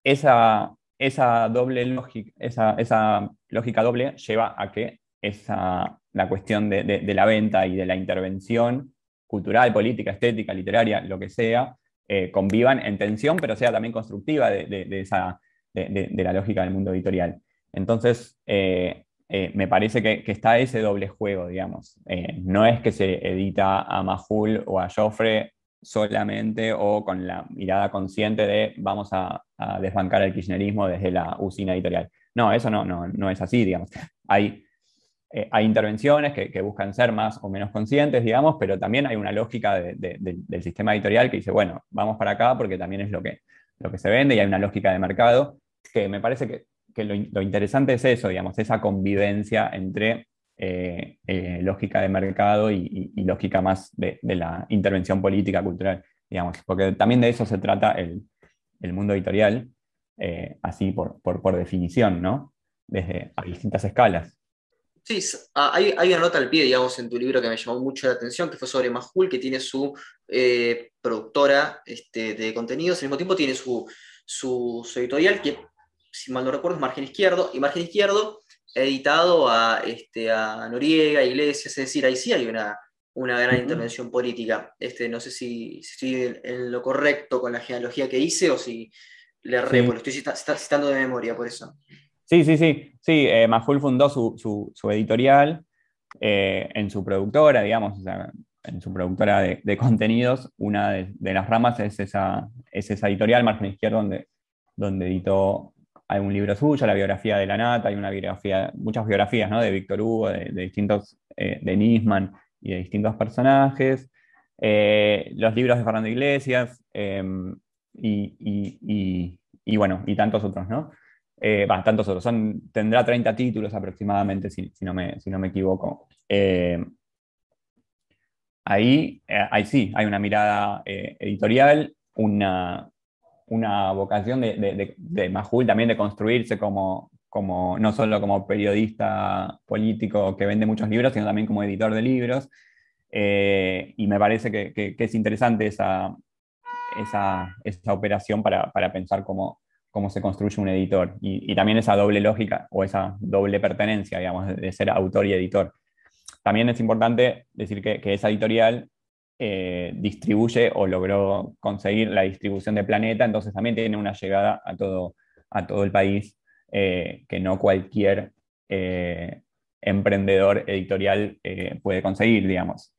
esa, esa doble lógica, esa, lógica doble lleva a que esa, la cuestión de, la venta y de la intervención cultural, política, estética, literaria, lo que sea, eh, convivan en tensión, pero sea también constructiva de, esa, de, la lógica del mundo editorial. Entonces, eh, eh, me parece que, está ese doble juego, digamos. no es que se edita a Mahul o a Joffre solamente o con la mirada consciente de vamos a, desbancar el kirchnerismo desde la usina editorial. No, eso no, no, no es así, digamos. Hay, eh, hay intervenciones que, buscan ser más o menos conscientes, digamos, pero también hay una lógica del sistema editorial que dice, bueno, vamos para acá porque también es lo que, lo que se vende y hay una lógica de mercado que me parece que, lo, interesante es eso, digamos, esa convivencia entre eh, eh, lógica de mercado y, lógica más de, la intervención política, cultural, digamos, porque también de eso se trata el, mundo editorial, así por, definición, ¿no? Desde a distintas escalas. Sí, ah, hay, una nota al pie, digamos, en tu libro que me llamó mucho la atención, que fue sobre Majul, que tiene su productora este, de contenidos, al mismo tiempo tiene su, su, su, editorial, que, si mal no recuerdo, es Margen Izquierdo, y Margen Izquierdo editado a, este, a Noriega, Iglesias, es decir, ahí sí hay una, una gran intervención política. Este, no sé si, estoy en, lo correcto con la genealogía que hice o si le erré, lo estoy citando de memoria por eso. Sí, sí, sí. Sí, eh, Majul fundó su, editorial eh, en su productora, digamos, en su productora de, contenidos. Una de, las ramas es esa, es esa editorial, Margen Izquierdo, donde, donde editó un libro suyo, la biografía de la Nata, hay una biografía, muchas biografías ¿no? de Víctor Hugo, de, distintos, eh, de Nisman y de distintos personajes, eh, los libros de Fernando Iglesias em, y, bueno, y tantos otros, ¿no? Eh, otros, tendrá 30 títulos aproximadamente, si, no, me, si no me equivoco. ahí, ahí sí, hay una mirada editorial, una, una vocación de, de, de, Majul también de construirse como, como, no solo como periodista político que vende muchos libros, sino también como editor de libros. Eh, y me parece que, que, es interesante esa, esa, esa operación para, para, pensar cómo, cómo se construye un editor. Y, también esa doble lógica o esa doble pertenencia, digamos, de, ser autor y editor. También es importante decir que, que esa editorial eh, distribuye o logró conseguir la distribución de Planeta, entonces también tiene una llegada a todo, a todo el país eh, que no cualquier eh, emprendedor editorial puede conseguir, digamos.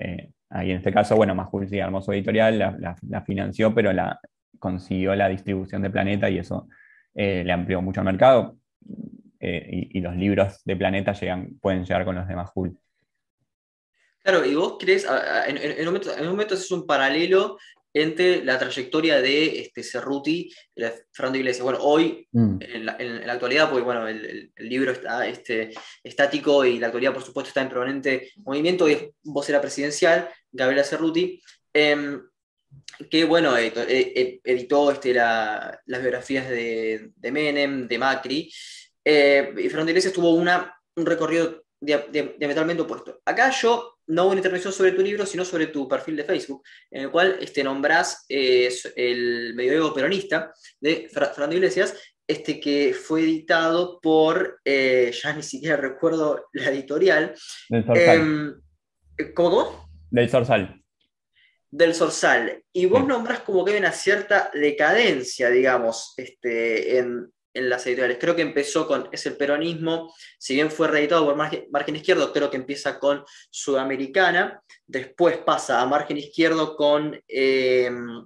ahí en este caso, bueno, Majul sí su editorial, la, financió, pero la, consiguió la distribución de Planeta y eso le amplió mucho el mercado. Y, los libros de Planeta llegan, pueden llegar con los de Majul. Claro, y vos crees, en, un momento, en un momento haces un paralelo entre la trayectoria de este, Cerruti y la Fernando Iglesias. Bueno, hoy, mm. en, la, actualidad, porque bueno, el, libro está este, estático y la actualidad, por supuesto, está en permanente movimiento, y es vocera presidencial, Gabriela Cerruti, em, que bueno, editó, e, e, editó este, las biografías de, de, Menem, de Macri, eh, y Fernando Iglesias tuvo una, un recorrido diametralmente opuesto. Acá yo no una intervención sobre tu libro, sino sobre tu perfil de Facebook, en el cual este, nombrás eh, el medioevo peronista de Fernando Iglesias, este que fue editado por, eh, ya ni siquiera recuerdo la editorial. Del Sorsal. Em, ¿Cómo, cómo? Del Sorsal. Del Sorsal. Y vos nombrás como que hay una cierta decadencia, digamos, este, en, en las editoriales. Creo que empezó con Es el peronismo, si bien fue reeditado por Margen, Izquierdo, creo que empieza con Sudamericana, después pasa a Margen Izquierdo con em,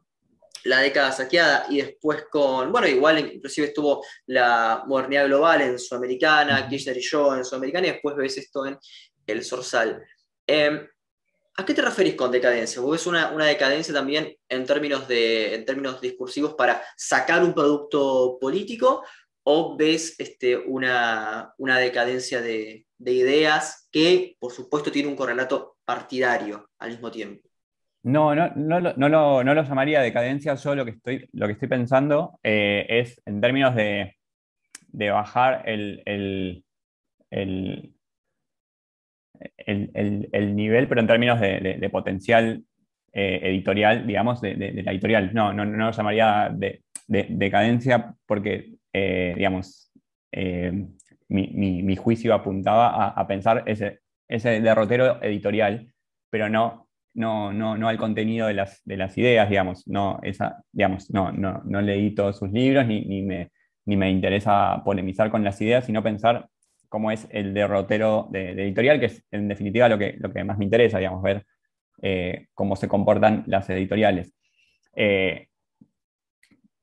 La década saqueada y después con, bueno, igual inclusive estuvo la modernidad global en Sudamericana, Kirchner y yo en Sudamericana y después ves esto en El Sorsal. Em, ¿A qué te referís con decadencia? ¿Vos ves una, decadencia también en términos, de, en términos discursivos para sacar un producto político? o ves este, una, decadencia de, ideas que, por supuesto, tiene un correlato partidario al mismo tiempo. No, no, no, no, lo, no lo llamaría decadencia, yo lo que estoy, lo que estoy pensando eh, es en términos de, bajar el, el, nivel, pero en términos de, potencial eh, editorial, digamos, de, la editorial. No, no, no lo llamaría de, decadencia porque eh, digamos, eh, mi, juicio apuntaba a, pensar ese, ese, derrotero editorial, pero no, no, no, no al contenido de las, de las ideas, digamos. No, esa, digamos, no, no, no leí todos sus libros ni, ni, me, ni me interesa polemizar con las ideas, sino pensar cómo es el derrotero de, editorial, que es en definitiva lo que, más me interesa, digamos, ver eh, cómo se comportan las editoriales.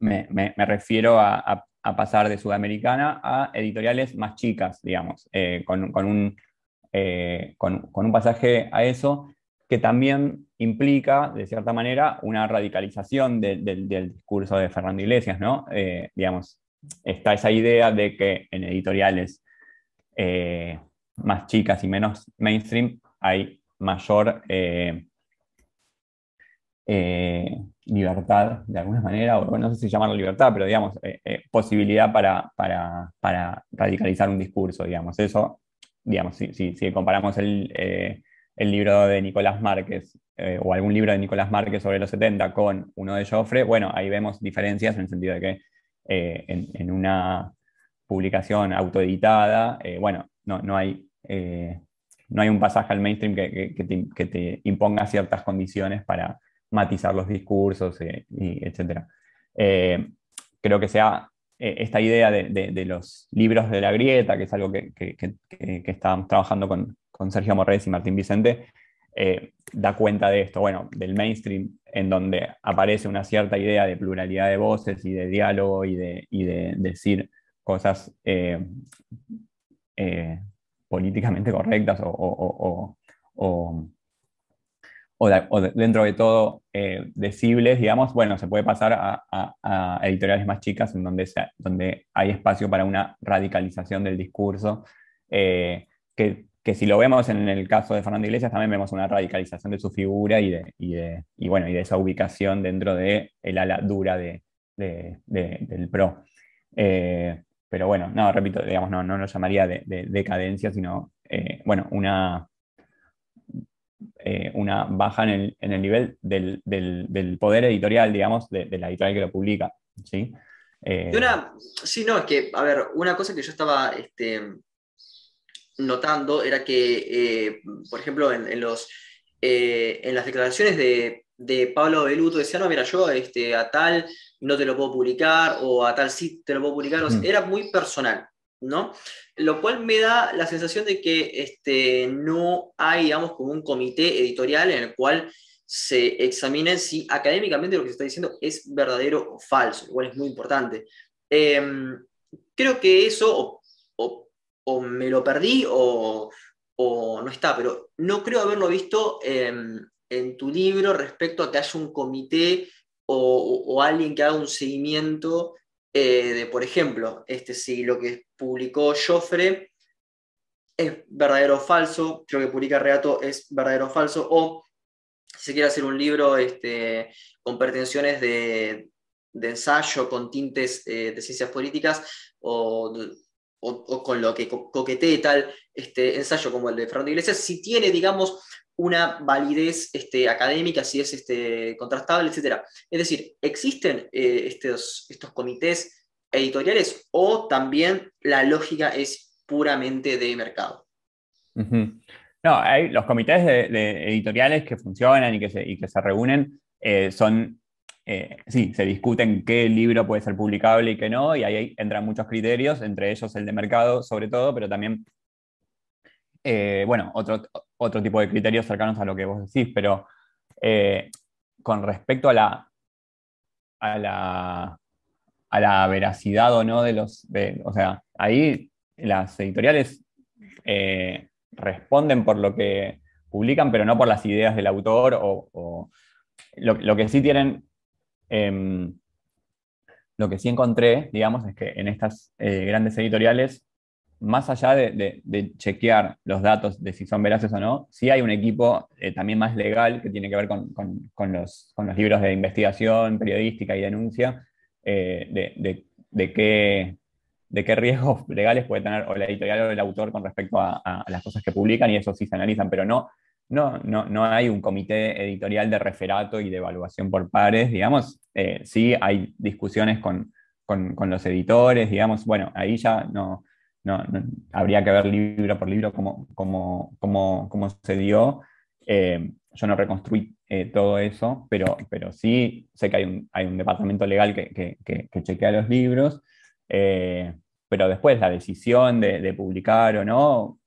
me, me, refiero a, pasar de Sudamericana a editoriales más chicas, digamos, eh, con, un, eh, con, un, pasaje a eso que también implica, de cierta manera, una radicalización del discurso de Fernando Iglesias, ¿no? Eh, digamos, está esa idea de que en editoriales más chicas y menos mainstream hay mayor eh, libertad de alguna manera, o no sé si llamarlo libertad, pero digamos, eh, eh, posibilidad para, para, radicalizar un discurso, digamos. Eso, digamos, si, si, comparamos el, el, libro de Nicolás Márquez o algún libro de Nicolás Márquez sobre los 70 con uno de Joffre, bueno, ahí vemos diferencias en el sentido de que en, en, una publicación autoeditada, bueno, no, no hay no hay un pasaje al mainstream que, que, te, imponga ciertas condiciones para, matizar los discursos, eh, y, etc. Eh, creo que sea eh, esta idea de, los libros de la grieta, que es algo que, estábamos trabajando con, Sergio Morrés y Martín Vicente, da cuenta de esto, bueno, del mainstream, en donde aparece una cierta idea de pluralidad de voces y de diálogo y de, de decir cosas políticamente correctas o, o, dentro de todo eh, decibles, digamos, bueno, se puede pasar a, editoriales más chicas en donde, donde hay espacio para una radicalización del discurso, eh, que, si lo vemos en el caso de Fernando Iglesias, también vemos una radicalización de su figura y de, y bueno, y de esa ubicación dentro del el ala dura de, del PRO. Eh, pero bueno, no, repito, digamos, no, no lo llamaría de, decadencia, sino, bueno, una eh, una baja en el, nivel del, poder editorial, digamos, de, la editorial que lo publica. ¿sí? Eh, sí, no, es que, a ver, una cosa que yo estaba este, notando era que, eh, por ejemplo, en, los, en las declaraciones de, Pablo Beluto decía, no, mira, yo este, a tal no te lo puedo publicar o a tal sí te lo puedo publicar, mm. era muy personal. ¿no? Lo cual me da la sensación de que este, no hay, digamos, como un comité editorial en el cual se examine si académicamente lo que se está diciendo es verdadero o falso, igual es muy importante. Em, creo que eso o, me lo perdí o, no está, pero no creo haberlo visto en tu libro respecto a que haya un comité o, alguien que haga un seguimiento eh, de, por ejemplo, este, si lo que publicó Joffre es verdadero o falso, creo que publica Reato es verdadero o falso, o si se quiere hacer un libro este, con pretensiones de, ensayo, con tintes eh, de ciencias políticas, o, con lo que coquetee tal este, ensayo como el de Fernando Iglesias, si tiene, digamos, una validez este, académica, si es este, contrastable, etc. Es decir, ¿existen eh, estos, estos comités editoriales o también la lógica es puramente de mercado? No, hay los comités editoriales que funcionan y que se, y que se reúnen, eh, son, eh, sí, se discuten qué libro puede ser publicable y qué no, y ahí entran muchos criterios, entre ellos el de mercado sobre todo, pero también eh, bueno, otro, otro tipo de criterios cercanos a lo que vos decís, pero eh, con respecto a la, a la, a la veracidad o no de los, o sea, ahí las editoriales eh, responden por lo que publican, pero no por las ideas del autor o, lo, que sí tienen em, lo que sí encontré, digamos, es que en estas grandes editoriales, más allá de, chequear los datos de si son veraces o no, sí hay un equipo eh, también más legal que tiene que ver con, los, libros de investigación, periodística y denuncia, de, qué, de qué riesgos legales puede tener o la editorial o el autor con respecto a, las cosas que publican y eso sí se analizan, pero no, no, no, no hay un comité editorial de referato y de evaluación por pares, digamos. Eh, sí hay discusiones con, los editores, digamos. Bueno, ahí ya no, habría que ver libro por libro cómo, cómo, se dio. Eh, yo no reconstruí eh, todo eso, pero, pero sí sé que hay un, hay un departamento legal que, chequea los libros, pero después la decisión de, publicar o no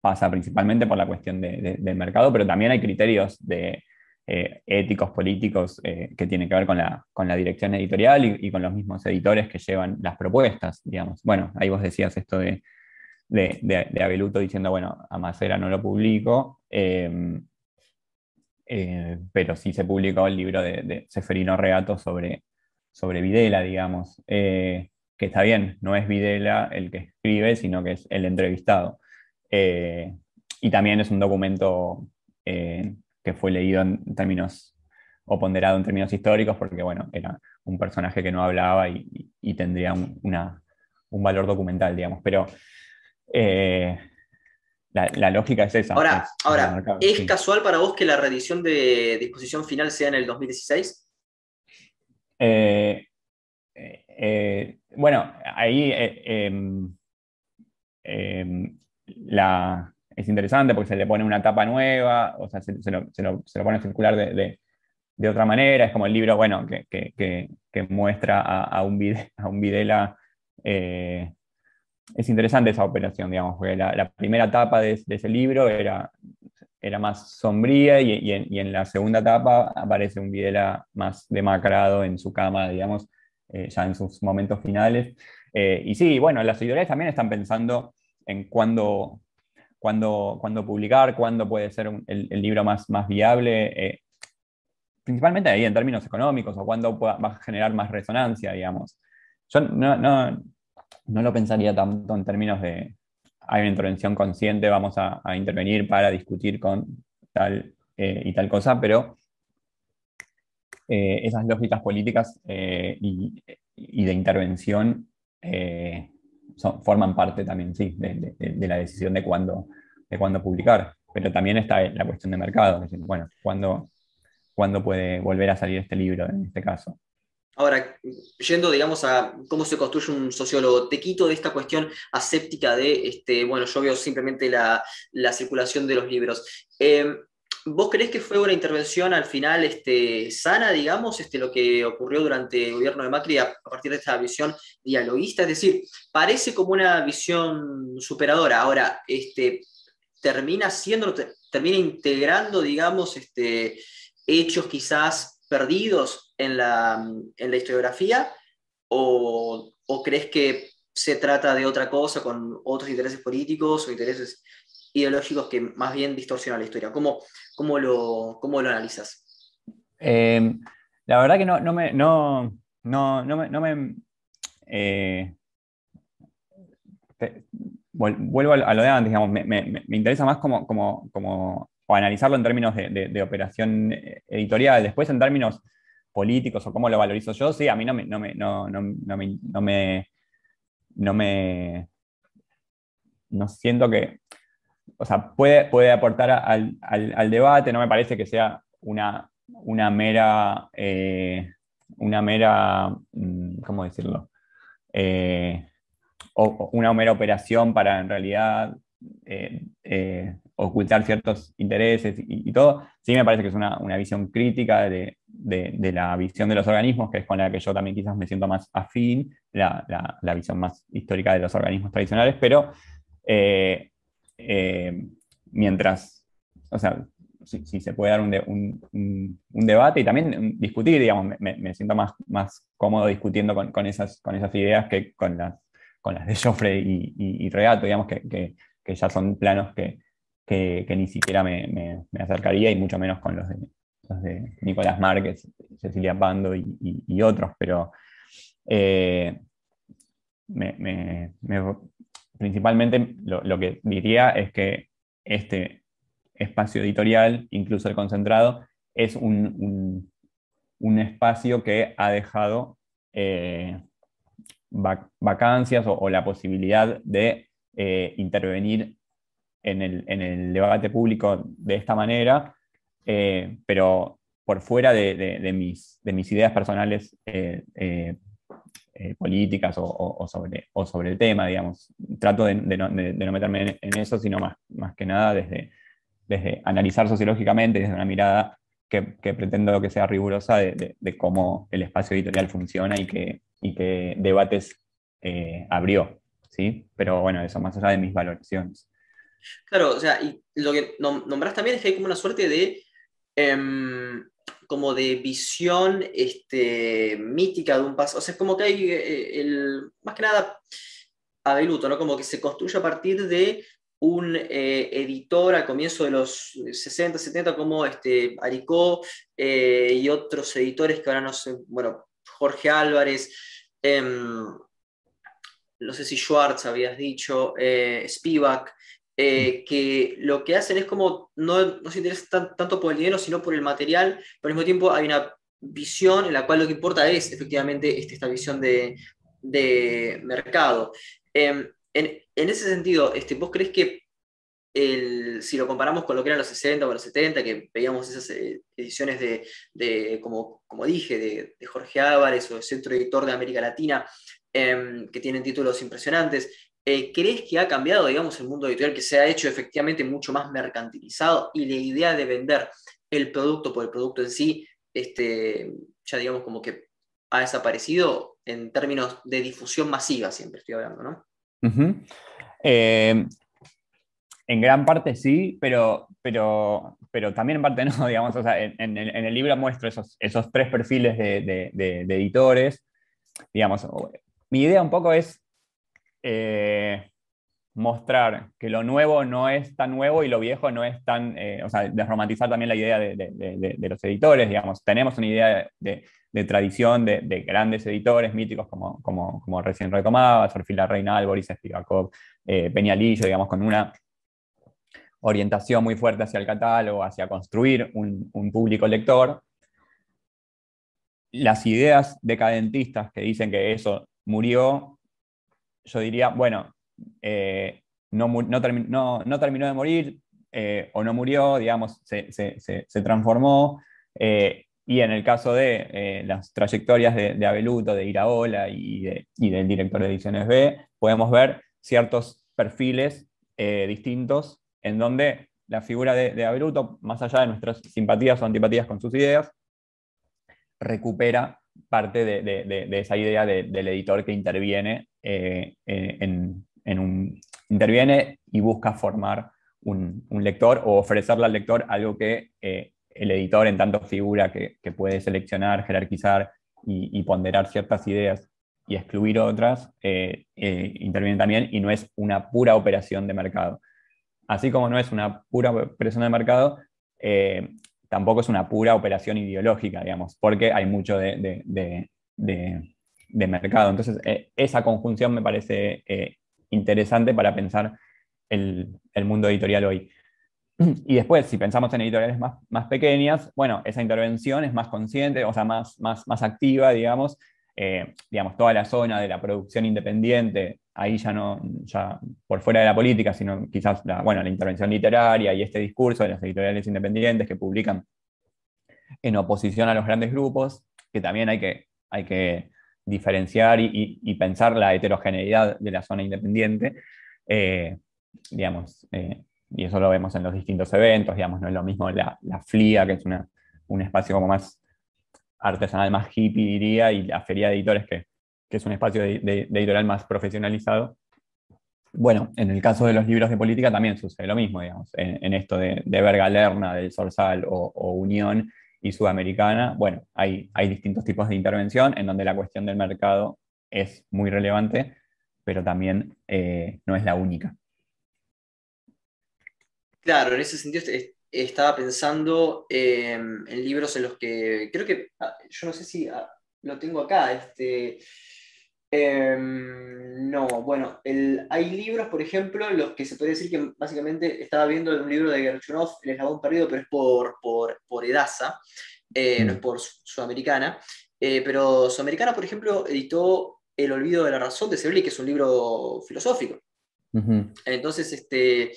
pasa principalmente por la cuestión del mercado, pero también hay criterios de, eh, éticos, políticos, eh, que tienen que ver con la, con la dirección editorial y, con los mismos editores que llevan las propuestas, digamos. Bueno, ahí vos decías esto de, de, Abeluto diciendo, bueno, a Macera no lo publico, em, eh, pero sí se publicó el libro de, Seferino Reato sobre, sobre Videla, digamos, que está bien, no es Videla el que escribe, sino que es el entrevistado. Y también es un documento que fue leído en términos o ponderado en términos históricos porque, bueno, era un personaje que no hablaba y, tendría un, valor documental, digamos. Pero eh, la, lógica es esa. Ahora, es, ahora, ¿es casual para vos que la reedición de disposición final sea en el 2016? bueno, ahí em, em, la, es interesante porque se le pone una tapa nueva, o sea, se, lo, pone a circular de, otra manera, es como el libro, bueno, que, muestra a, un, a un Videla. Eh, es interesante esa operación, digamos, porque la, primera etapa de, ese libro era, era más sombría y, en, la segunda etapa aparece un Videla más demacrado en su cama, digamos, eh, ya en sus momentos finales. Eh, y sí, bueno, las editoriales también están pensando en cuándo, publicar, cuándo puede ser el, libro más, más viable, eh, principalmente ahí en términos económicos o cuándo va a generar más resonancia, digamos. Yo no, lo pensaría tanto en términos de hay una intervención consciente, vamos a, intervenir para discutir con tal eh, y tal cosa, pero eh, esas lógicas políticas y, de intervención forman parte también, sí, de, la decisión de cuándo, de cuándo publicar. Pero también está la cuestión de mercado, bueno, ¿cuándo, ¿cuándo puede volver a salir este libro en este caso? Ahora, yendo, digamos, a cómo se construye un sociólogo, te quito de esta cuestión aséptica de, este, bueno, yo veo simplemente la, circulación de los libros. Eh, ¿Vos creés que fue una intervención al final este, sana, digamos, este, lo que ocurrió durante el gobierno de Macri a, partir de esta visión dialoguista? Es decir, parece como una visión superadora. Ahora, este, termina siendo, termina integrando, digamos, este, hechos quizás perdidos en la, en la historiografía, o, o crees que se trata de otra cosa con otros intereses políticos o intereses ideológicos que más bien distorsionan la historia. ¿Cómo, cómo, lo, cómo lo analizas? Em, la verdad que no, no me... No, no, no me, no me eh, vuelvo a lo de antes, digamos, me, me, me interesa más como, como, como o analizarlo en términos de, de, operación editorial, después en términos políticos o cómo lo valorizo yo, sí, a mí no me, no me, no, no, me, no me, no me, no siento que, o sea, puede, puede aportar al, debate, no me parece que sea una, una mera, eh, una mera, mm, ¿cómo decirlo? Eh, o, una mera operación para en realidad eh, ocultar ciertos intereses y, todo, sí me parece que es una, visión crítica de, la visión de los organismos, que es con la que yo también quizás me siento más afín, la, la, visión más histórica de los organismos tradicionales, pero mientras, o sea, si, se puede dar un, un, debate y también discutir, digamos, me, siento más, más cómodo discutiendo con, con, esas, con esas ideas que con las, con las de Joffre y, y, Regato, digamos, que, que, ya son planos que, que ni siquiera me, me, acercaría y mucho menos con los de, los de Nicolás Márquez, Cecilia Pando y, otros, pero Eh, principalmente lo, que diría es que este espacio editorial, incluso el concentrado, es un, espacio que ha dejado eh, vacancias o, la posibilidad de eh, intervenir en el, debate público de esta manera, eh, pero por fuera de, mis, de mis ideas personales eh, políticas o, sobre, o sobre el tema, digamos. Trato de, no, meterme en, eso, sino más, más que nada desde, desde analizar sociológicamente, desde una mirada que, pretendo que sea rigurosa de, cómo el espacio editorial funciona y qué y que debates eh, abrió. ¿sí? Pero bueno, eso más allá de mis valoraciones. Claro, o sea, y lo que nombras también es que hay como una suerte de em, como de visión este, mítica de un paso. O sea, es como que hay eh, el, más que nada Abeluto, ¿no? Como que se construye a partir de un eh, editor al comienzo de los 60, 70, como este, Aricó eh, y otros editores que ahora no sé, bueno, Jorge Álvarez, em, no sé si Schwartz habías dicho, Spivak, eh, que lo que hacen es como no, no se interesan tanto por el dinero, sino por el material, pero al mismo tiempo hay una visión en la cual lo que importa es efectivamente este, esta visión de, de mercado. Em, en, en, ese sentido, este, ¿vos crees que el, si lo comparamos con lo que eran los 60 o los 70, que veíamos esas eh, ediciones de, de como, como, dije, de, de, Jorge Álvarez o el Centro Editor de América Latina, em, que tienen títulos impresionantes, eh, ¿Crees que ha cambiado, digamos, el mundo editorial, que se ha hecho efectivamente mucho más mercantilizado y la idea de vender el producto por el producto en sí, este, ya digamos como que ha desaparecido en términos de difusión masiva, siempre estoy hablando, ¿no? Eh, en gran parte sí, pero, pero, pero también en parte no, digamos, o sea, en, el libro muestro esos, esos tres perfiles de, de editores, digamos, mi idea un poco es eh, mostrar que lo nuevo no es tan nuevo y lo viejo no es tan, eh, o sea, desromantizar también la idea de, los editores, digamos, tenemos una idea de, tradición de, grandes editores míticos como, como, como recién retomaba, Sorfila Reinal, Boris Spivakov, eh, Peñalillo, digamos, con una orientación muy fuerte hacia el catálogo, hacia construir un público lector. Las ideas decadentistas que dicen que eso murió yo diría, bueno, eh, no, no, terminó de morir eh, o no murió, digamos, se, transformó. Eh, y en el caso de las trayectorias de, Abeluto, de Iraola y, del director de Ediciones B, podemos ver ciertos perfiles distintos en donde la figura de, de Abeluto, más allá de nuestras simpatías o antipatías con sus ideas, recupera parte de, esa idea del editor que interviene, eh, en, un, interviene y busca formar un, lector o ofrecerle al lector algo que eh, el editor, en tanto figura que, puede seleccionar, jerarquizar y, ponderar ciertas ideas y excluir otras, eh, interviene también y no es una pura operación de mercado. Así como no es una pura operación de mercado, tampoco es una pura operación ideológica, digamos, porque hay mucho de, mercado. Entonces, eh, esa conjunción me parece eh, interesante para pensar el, mundo editorial hoy. Y después, si pensamos en editoriales más, más, pequeñas, bueno, esa intervención es más consciente, o sea, más, más, más activa, digamos, eh, digamos, toda la zona de la producción independiente, ahí ya no, ya por fuera de la política, sino quizás la, bueno, la intervención literaria y este discurso de las editoriales independientes que publican en oposición a los grandes grupos, que también hay que, hay que diferenciar y, pensar la heterogeneidad de la zona independiente, eh, digamos, eh, y eso lo vemos en los distintos eventos, digamos, no es lo mismo la, la FLIA, que es una, un espacio como más artesanal, más hippie, diría, y la Feria de Editores, que, es un espacio de, editorial más profesionalizado. Bueno, en el caso de los libros de política también sucede lo mismo, digamos, en, esto de, de Verga Lerna, del Sorsal o, Unión y Sudamericana. Bueno, hay, hay distintos tipos de intervención en donde la cuestión del mercado es muy relevante, pero también eh, no es la única. Claro, en ese sentido estaba pensando em, en libros en los que creo que, ah, yo no sé si lo tengo acá. Este, em, no, bueno, hay libros, por ejemplo, los que se puede decir que básicamente estaba viendo un libro de Gerchunov, El eslabón perdido, pero es por, por, por Edasa, eh, no es mm. por Sudamericana. Eh, pero Sudamericana, por ejemplo, editó El olvido de la razón de Sebrelli, que es un libro filosófico. Entonces, este,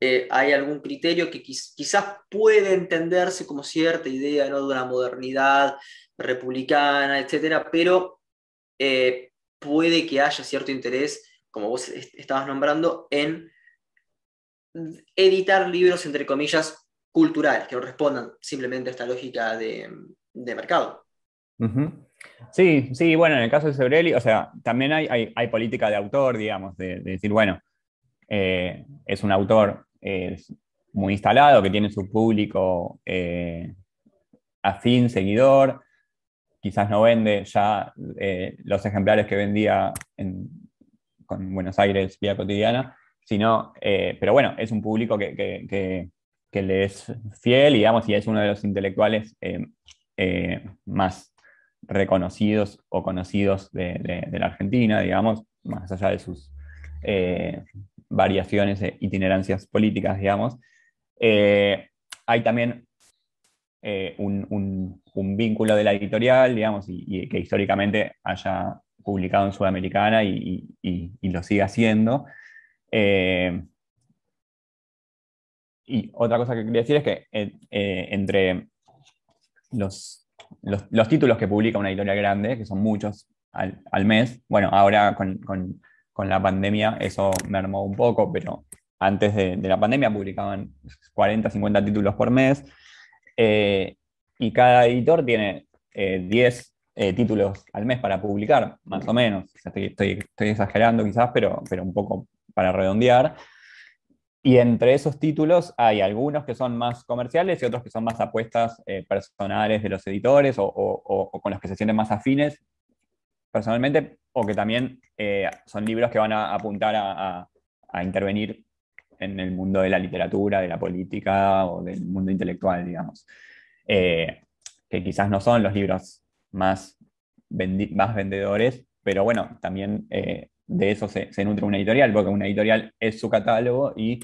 eh, hay algún criterio que quizás puede entenderse como cierta idea ¿no? de una modernidad republicana, etcétera, pero eh, puede que haya cierto interés, como vos estabas nombrando, en editar libros, entre comillas, culturales, que no respondan simplemente a esta lógica de, mercado. Sí, sí, bueno, en el caso de Sebrelli, o sea, también hay, hay, política de autor, digamos, de, decir, bueno, eh, es un autor muy instalado, que tiene su público eh, afín, seguidor, quizás no vende ya eh, los ejemplares que vendía en, con Buenos Aires vía cotidiana, sino, eh, pero bueno, es un público que, le es fiel, digamos, y es uno de los intelectuales más reconocidos o conocidos de, la Argentina, digamos, más allá de sus variaciones e itinerancias políticas, digamos. Eh, hay también eh, un, vínculo de la editorial, digamos, y, que históricamente haya publicado en Sudamericana y, lo sigue haciendo. Eh, y otra cosa que quería decir es que entre los, los, títulos que publica una editorial grande, que son muchos al, mes, bueno, ahora con con la pandemia eso mermó un poco, pero antes de, la pandemia publicaban 40, 50 títulos por mes. Eh, y cada editor tiene 10 eh, eh, títulos al mes para publicar, más o menos. Estoy, exagerando quizás, pero, un poco para redondear. Y entre esos títulos hay algunos que son más comerciales y otros que son más apuestas personales de los editores o, con los que se sienten más afines personalmente, o que también eh, son libros que van a apuntar a, intervenir en el mundo de la literatura, de la política o del mundo intelectual, digamos. Eh, que quizás no son los libros más, más vendedores, pero bueno, también eh, de eso se, nutre una editorial, porque una editorial es su catálogo y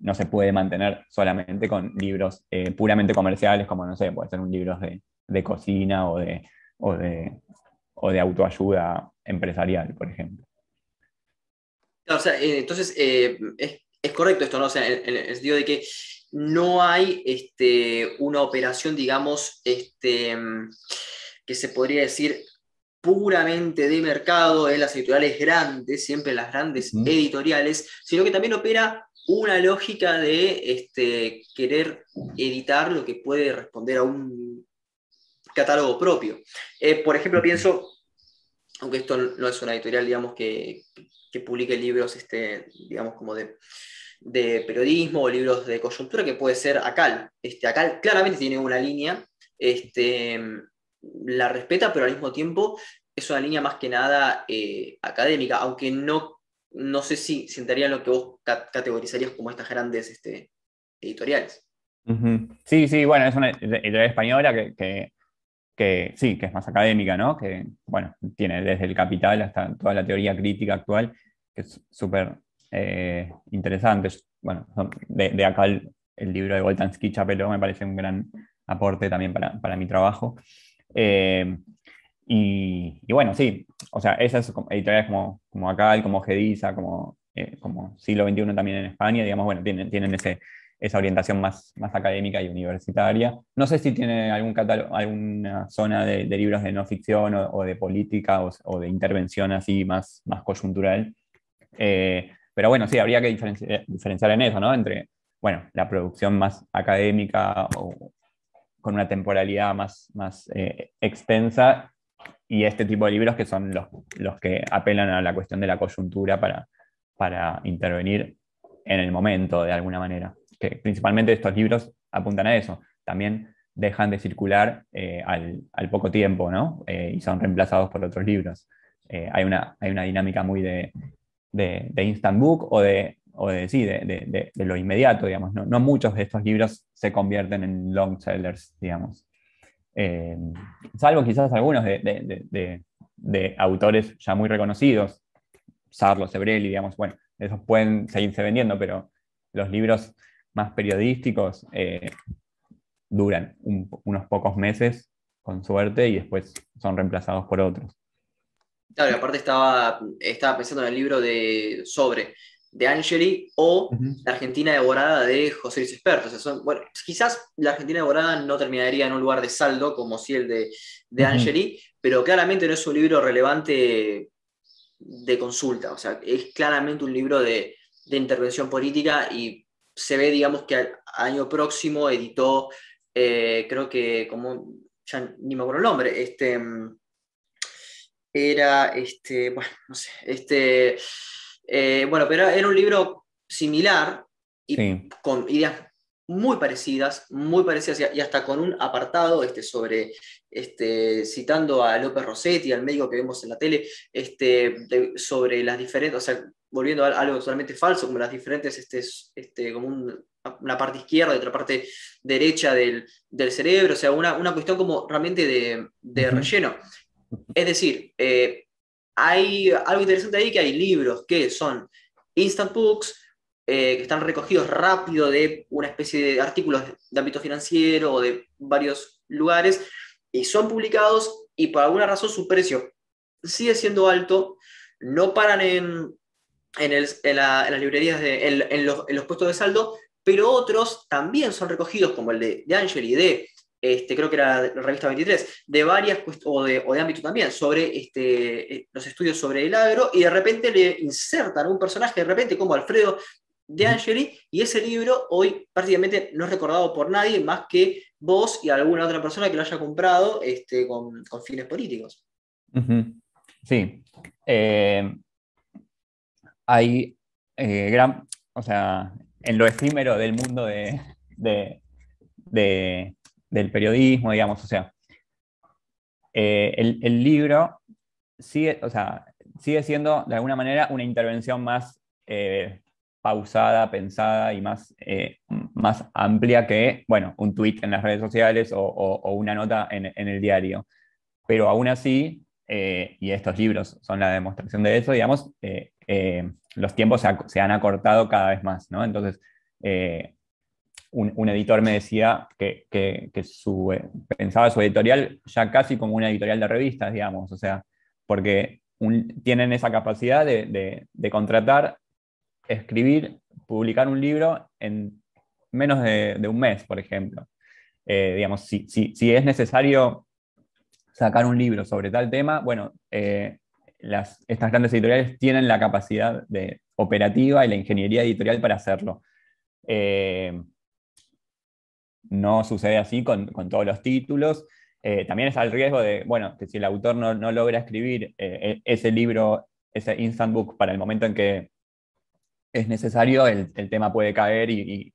no se puede mantener solamente con libros puramente comerciales, como no sé, puede ser un libro de, de cocina o de, o de o de autoayuda empresarial, por ejemplo. Eh, entonces, eh, es, correcto esto, ¿no? O sea, en, el sentido de que no hay este, una operación, digamos, este, que se podría decir puramente de mercado en las editoriales grandes, siempre las grandes editoriales, sino que también opera una lógica de este, querer editar lo que puede responder a un catálogo propio. Eh, por ejemplo, pienso, aunque esto no es una editorial, digamos, que, que publique libros, este, digamos, como de, periodismo o libros de coyuntura, que puede ser ACAL. Este, ACAL claramente tiene una línea, este, la respeta, pero al mismo tiempo es una línea más que nada eh, académica, aunque no, no sé si, en lo que vos categorizarías como estas grandes este, editoriales. Sí, sí, bueno, es una editorial española que, que sí, que es más académica, ¿no? Que, bueno, tiene desde el capital hasta toda la teoría crítica actual, que es súper eh, interesante. Bueno, de, acá el, libro de Voltansky Chapeló me parece un gran aporte también para, mi trabajo. Eh, y, bueno, sí, o sea, esas editoriales como, como Acal, como Gediza, como, eh, como Siglo XXI también en España, digamos, bueno, tienen, tienen ese, esa orientación más, más académica y universitaria. No sé si tiene algún alguna zona de, libros de no ficción o, de política o, de intervención así más, más coyuntural. Eh, pero bueno, sí, habría que diferenciar, en eso, ¿no? Entre, bueno, la producción más académica o con una temporalidad más, más eh, extensa y este tipo de libros que son los, los que apelan a la cuestión de la coyuntura para, para intervenir en el momento de alguna manera que principalmente estos libros apuntan a eso. También dejan de circular eh, al, poco tiempo, ¿no? Eh, y son reemplazados por otros libros. Eh, hay, una, hay una dinámica muy de, instant book o de, o de, sí, de, lo inmediato, digamos. No, muchos de estos libros se convierten en long sellers, digamos. Eh, salvo quizás algunos de, autores ya muy reconocidos, Sarlo, Sebrelli, digamos, bueno, esos pueden seguirse vendiendo, pero los libros más periodísticos eh, duran unos pocos meses con suerte y después son reemplazados por otros. Claro, y aparte estaba, estaba pensando en el libro de sobre de Angeli o La Argentina devorada de José Luis Esperto. bueno, quizás La Argentina devorada no terminaría en un lugar de saldo como si el de, de Angeli, pero claramente no es un libro relevante de consulta, o sea, es claramente un libro de, intervención política y se ve, digamos, que al año próximo editó, eh, creo que como, ya ni me acuerdo el nombre, este, era, este, bueno, no sé, este eh, bueno, pero era un libro similar y con ideas muy parecidas, muy parecidas y hasta con un apartado este, sobre, este, citando a López Rossetti, al médico que vemos en la tele, este, sobre las diferentes, o sea, volviendo a algo totalmente falso, como las diferentes, este, este, como una parte izquierda y otra parte derecha del, cerebro, o sea, una, una, cuestión como realmente de, de relleno. Es decir, eh, hay algo interesante ahí que hay libros que son instant books, eh, que están recogidos rápido de una especie de artículos de ámbito financiero o de varios lugares y son publicados y por alguna razón su precio sigue siendo alto, no paran en, en, las librerías, de, en, los, puestos de saldo, pero otros también son recogidos, como el de, de Angel y de este, creo que era la revista 23, de varias, o de, o de ámbito también, sobre este, eh, los estudios sobre el agro, y de repente le insertan un personaje, de repente como Alfredo de Angeli, y ese libro hoy prácticamente no es recordado por nadie más que vos y alguna otra persona que lo haya comprado este, con, fines políticos. Sí. Eh, hay eh, gran, o sea, en lo efímero del mundo de, de del periodismo, digamos, o sea, eh, el, libro sigue, o sea, sigue siendo de alguna manera una intervención más eh, pausada, pensada y más, eh, más amplia que, bueno, un tweet en las redes sociales o, una nota en, el diario. Pero aún así, y estos libros son la demostración de eso, digamos, los tiempos se, han acortado cada vez más, ¿no? Entonces, un, editor me decía que, su, eh, pensaba su editorial ya casi como una editorial de revistas, digamos, o sea, porque tienen esa capacidad de, contratar, escribir, publicar un libro en menos de, un mes, por ejemplo. Eh, digamos, si, es necesario sacar un libro sobre tal tema, bueno, eh, las, estas grandes editoriales tienen la capacidad de, operativa y la ingeniería editorial para hacerlo. No sucede así con, todos los títulos. Eh, también está el riesgo de, bueno, que si el autor no, logra escribir eh, e, ese libro, ese instant book para el momento en que es necesario, el, tema puede caer y,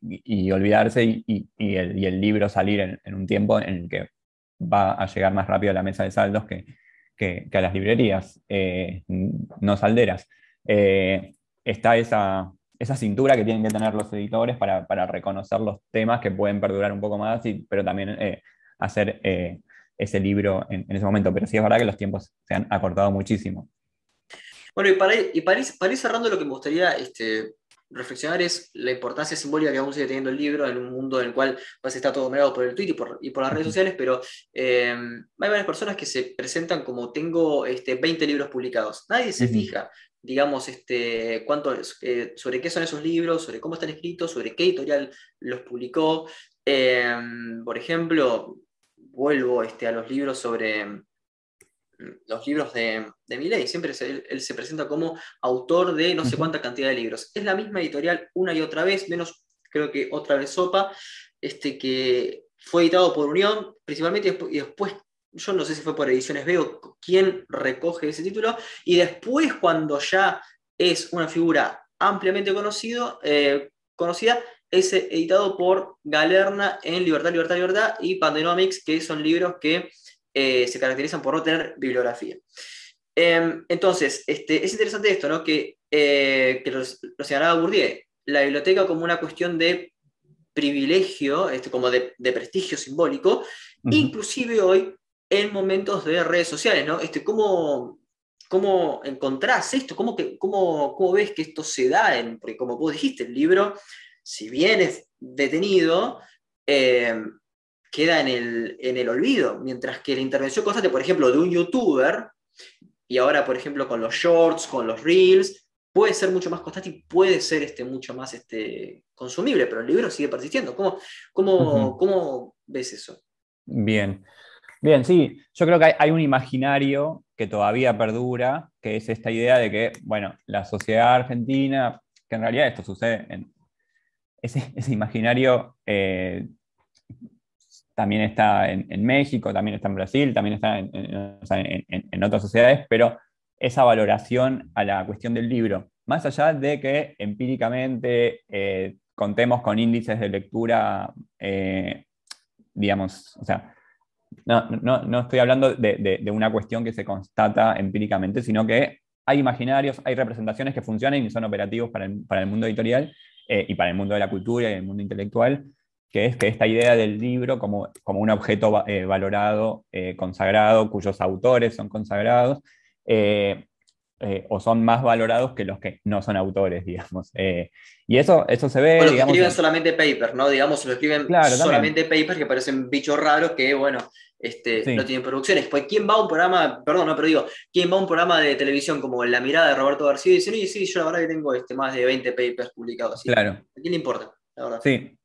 olvidarse y, el, libro salir en, un tiempo en el que va a llegar más rápido a la mesa de saldos que, a las librerías eh, no salderas. está esa, esa cintura que tienen que tener los editores para, reconocer los temas que pueden perdurar un poco más, y, pero también eh, hacer eh, ese libro en, ese momento. Pero sí es verdad que los tiempos se han acortado muchísimo. Bueno, y para, y para, ir, cerrando, lo que me gustaría este, reflexionar es la importancia simbólica que aún sigue teniendo el libro en un mundo en el cual pues, está todo mirado por el Twitter y por, las redes sociales, pero eh, hay varias personas que se presentan como tengo este, 20 libros publicados. Nadie se fija digamos, este, cuánto, eh, sobre qué son esos libros, sobre cómo están escritos, sobre qué editorial los publicó. Em, por ejemplo, vuelvo este, a los libros sobre mm, los libros de, de Milley. Siempre él, se presenta como autor de no sé cuánta cantidad de libros. Es la misma editorial una y otra vez, menos creo que otra vez Sopa, este, que fue editado por Unión principalmente y después yo no sé si fue por Ediciones Veo quien recoge ese título, y después cuando ya es una figura ampliamente conocido, eh, conocida, es editado por Galerna en Libertad, Libertad, Libertad y Pandenomics, que son libros que eh, se caracterizan por no tener bibliografía. Em, entonces, este, es interesante esto, ¿no? que, eh, que lo, señalaba Bourdieu, la biblioteca como una cuestión de privilegio, este, como de, prestigio simbólico, inclusive hoy en momentos de redes sociales, ¿no? Este, ¿cómo, ¿Cómo encontrás esto? ¿Cómo, que, cómo, cómo ves que esto se da? En, porque como vos dijiste, el libro, si bien es detenido, eh, queda en el, en el olvido, mientras que la intervención constante, por ejemplo, de un youtuber, y ahora, por ejemplo, con los shorts, con los reels, puede ser mucho más constante y puede ser este, mucho más este, consumible, pero el libro sigue persistiendo. ¿Cómo, cómo, ¿Cómo ves eso? Bien. Bien, sí, yo creo que hay, un imaginario que todavía perdura, que es esta idea de que, bueno, la sociedad argentina, que en realidad esto sucede en ese, imaginario eh, también está en, México, también está en Brasil, también está en, otras sociedades, pero esa valoración a la cuestión del libro, más allá de que empíricamente eh, contemos con índices de lectura, eh, digamos, o sea, no, estoy hablando de, una cuestión que se constata empíricamente, sino que hay imaginarios, hay representaciones que funcionan y son operativos para el, mundo editorial eh, y para el mundo de la cultura y el mundo intelectual, que es que esta idea del libro como, como un objeto eh, valorado, eh, consagrado, cuyos autores son consagrados, o son más valorados que los que no son autores, digamos. y eso, eso se ve... Bueno, escriben solamente papers, ¿no? Digamos, se lo escriben solamente papers que parecen bichos raros que, bueno, este, no tienen producciones. Pues, ¿quién va a un programa, perdón, no, pero digo, ¿quién va a un programa de televisión como La Mirada de Roberto García y dice, oye, sí, yo la verdad que tengo este, más de 20 papers publicados? Claro. ¿A quién le importa? La verdad. Sí,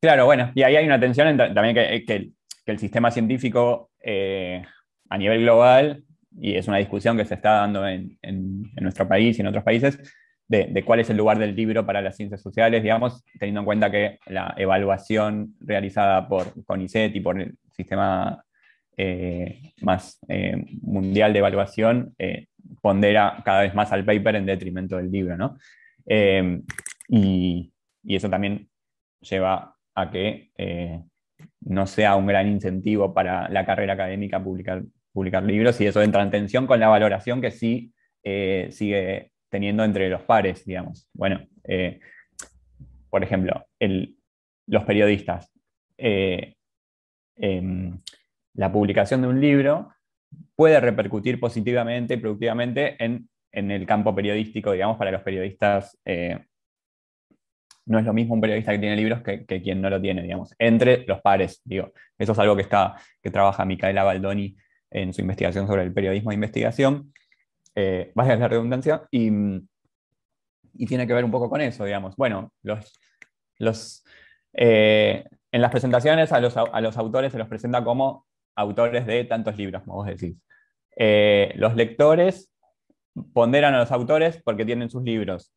Claro, bueno, y ahí hay una tensión también que, el sistema científico eh, a nivel global, y es una discusión que se está dando en, nuestro país y en otros países, de, cuál es el lugar del libro para las ciencias sociales, digamos, teniendo en cuenta que la evaluación realizada por CONICET y por el sistema eh, más eh, mundial de evaluación pondera cada vez más al paper en detrimento del libro, ¿no? y, y, eso también lleva a que eh, no sea un gran incentivo para la carrera académica publicar, publicar libros y eso entra en tensión con la valoración que sí eh, sigue teniendo entre los pares, digamos. Bueno, eh, por ejemplo, los periodistas. Em, la publicación de un libro puede repercutir positivamente y productivamente en, el campo periodístico, digamos, para los periodistas no es lo mismo un periodista que tiene libros que, quien no lo tiene, digamos, entre los pares, digo. Eso es algo que, está, que trabaja Micaela Baldoni en su investigación sobre el periodismo de investigación, eh, vaya la redundancia, y, tiene que ver un poco con eso, digamos. Bueno, los, los, eh, en las presentaciones a los, a los, autores se los presenta como autores de tantos libros, como vos decís. Eh, los lectores ponderan a los autores porque tienen sus libros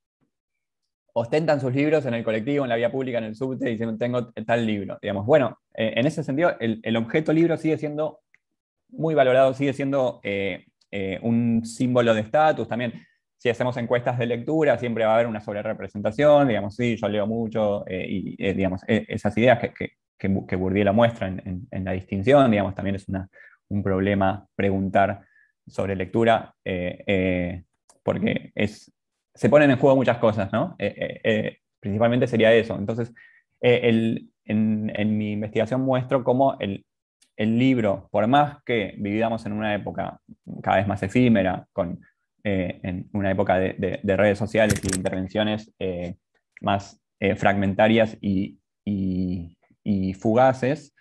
ostentan sus libros en el colectivo, en la vía pública, en el subte, y tengo tal libro. Digamos, bueno, eh, en ese sentido, el, objeto libro sigue siendo muy valorado, sigue siendo eh, eh, un símbolo de estatus también. Si hacemos encuestas de lectura, siempre va a haber una sobrerepresentación, digamos, sí, yo leo mucho, y digamos, e, esas ideas que, que, que, Bourdieu la muestra en, la distinción, digamos, también es una, un problema preguntar sobre lectura, porque es, se ponen en juego muchas cosas, ¿no? Eh, eh, eh, principalmente sería eso. Entonces, en, mi investigación muestro cómo el, libro, por más que vivíamos en una época cada vez más efímera, con, en una época de, redes sociales y de intervenciones más fragmentarias y, fugaces,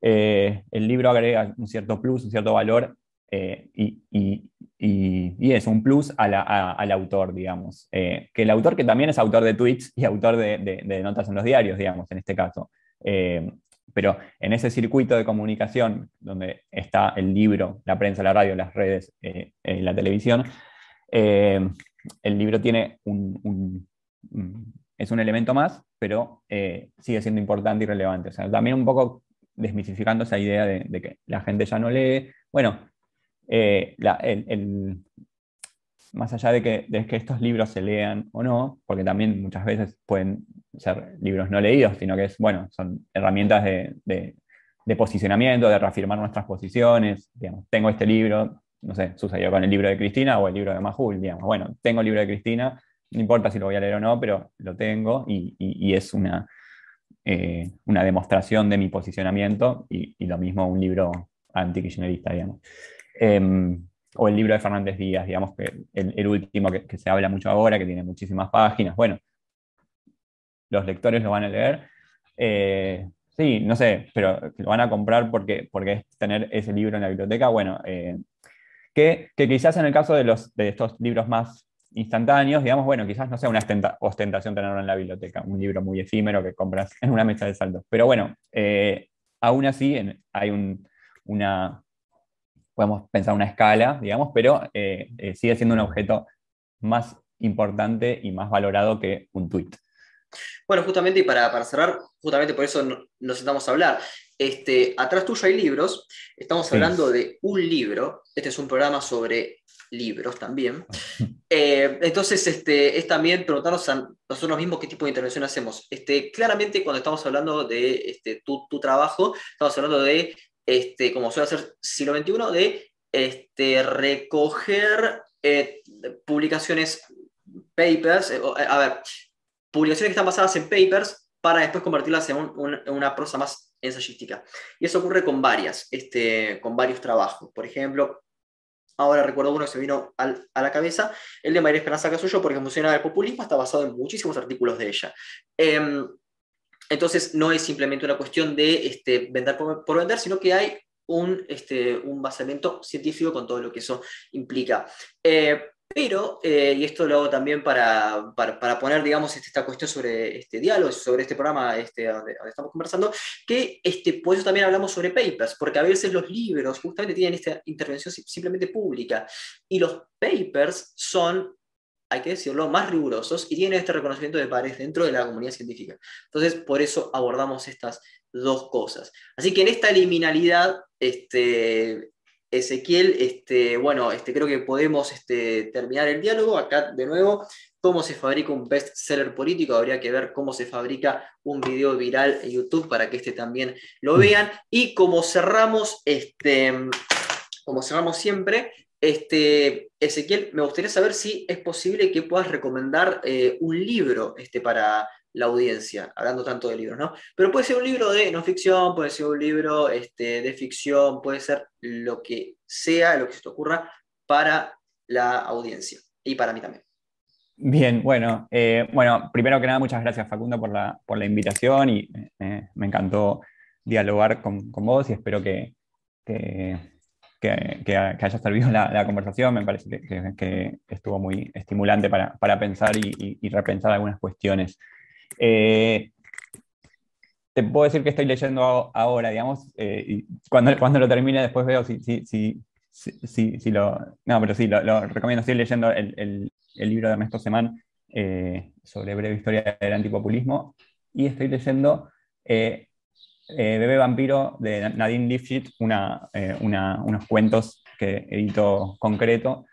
el libro agrega un cierto plus, un cierto valor y, y, es un plus al autor, digamos. Eh, que el autor que también es autor de tweets y autor de, notas en los diarios, digamos, en este caso. Eh, pero en ese circuito de comunicación donde está el libro, la prensa, la radio, las redes, eh, la televisión, el libro tiene un, es un elemento más, pero sigue siendo importante y relevante. O sea, también un poco desmitificando esa idea de, que la gente ya no lee. Bueno, eh, más allá de que, que, estos libros se lean o no, porque también muchas veces pueden ser libros no leídos, sino que es, bueno, son herramientas de, posicionamiento, de reafirmar nuestras posiciones, digamos, tengo este libro, no sé, sucedió con el libro de Cristina o el libro de Majul, digamos, bueno, tengo el libro de Cristina, no importa si lo voy a leer o no, pero lo tengo y, es una, eh, una demostración de mi posicionamiento y, lo mismo un libro anti-kirchnerista, digamos. Em, o el libro de Fernández Díaz, digamos, que el, último que, se habla mucho ahora, que tiene muchísimas páginas. Bueno, los lectores lo van a leer. Eh, sí, no sé, pero lo van a comprar porque, porque es tener ese libro en la biblioteca. Bueno, eh, que, que, quizás en el caso de, los, de estos libros más instantáneos, digamos, bueno, quizás no sea una ostentación tenerlo en la biblioteca, un libro muy efímero que compras en una mesa de saldos. Pero bueno, eh, aún así hay un, una, podemos pensar una escala, digamos, pero eh, eh, sigue siendo un objeto más importante y más valorado que un tweet. Bueno, justamente, y para, cerrar, justamente por eso nos sentamos a hablar. Este, atrás tuyo hay libros, estamos hablando de un libro, este es un programa sobre libros también. Eh, entonces, este, es también preguntarnos a nosotros mismos qué tipo de intervención hacemos. Este, claramente, cuando estamos hablando de este, tu, tu trabajo, estamos hablando de, este, como suele hacer siglo XXI, de este, recoger eh, publicaciones, papers, eh, a ver, publicaciones que están basadas en papers para después convertirlas en, en una prosa más ensayística. Y eso ocurre con varias, este, con varios trabajos. Por ejemplo, Ahora recuerdo uno que se vino a la cabeza, el de María Esperanza Casullo, porque funciona el populismo, está basado en muchísimos artículos de ella. Em, entonces, no es simplemente una cuestión de este, vender por, vender, sino que hay un, este, un basamento científico con todo lo que eso implica. Eh, pero, eh, y esto lo hago también para, para, poner, digamos, este, esta cuestión sobre este diálogo, sobre este programa este, donde, estamos conversando, que este, por eso también hablamos sobre papers, porque a veces los libros justamente tienen esta intervención simplemente pública, y los papers son, hay que decirlo, más rigurosos y tienen este reconocimiento de pares dentro de la comunidad científica. Entonces, por eso abordamos estas dos cosas. Así que en esta liminalidad, este, Ezequiel, este, bueno, este, creo que podemos este, terminar el diálogo. Acá, de nuevo, cómo se fabrica un bestseller político. Habría que ver cómo se fabrica un video viral en YouTube para que este también lo vean. Y como cerramos, este, como cerramos siempre, este, Ezequiel, me gustaría saber si es posible que puedas recomendar eh, un libro este, para, la audiencia, hablando tanto de libros, ¿no? Pero puede ser un libro de no ficción, puede ser un libro este, de ficción, puede ser lo que sea, lo que se te ocurra para la audiencia y para mí también. Bien, bueno, eh, bueno, primero que nada, muchas gracias Facundo por la, por la invitación y eh, me encantó dialogar con, con, vos y espero que, que, que, haya servido la, conversación. Me parece que, estuvo muy estimulante para, pensar y, repensar algunas cuestiones. Eh, te puedo decir que estoy leyendo ahora, digamos, eh, y cuando, cuando lo termine después veo si, si, si, si, lo... No, pero sí, lo, recomiendo. Estoy leyendo el, libro de Ernesto Semán eh, sobre breve historia del antipopulismo y estoy leyendo Bebé Vampiro de Nadine Lifshitz, una, unos cuentos que edito concreto.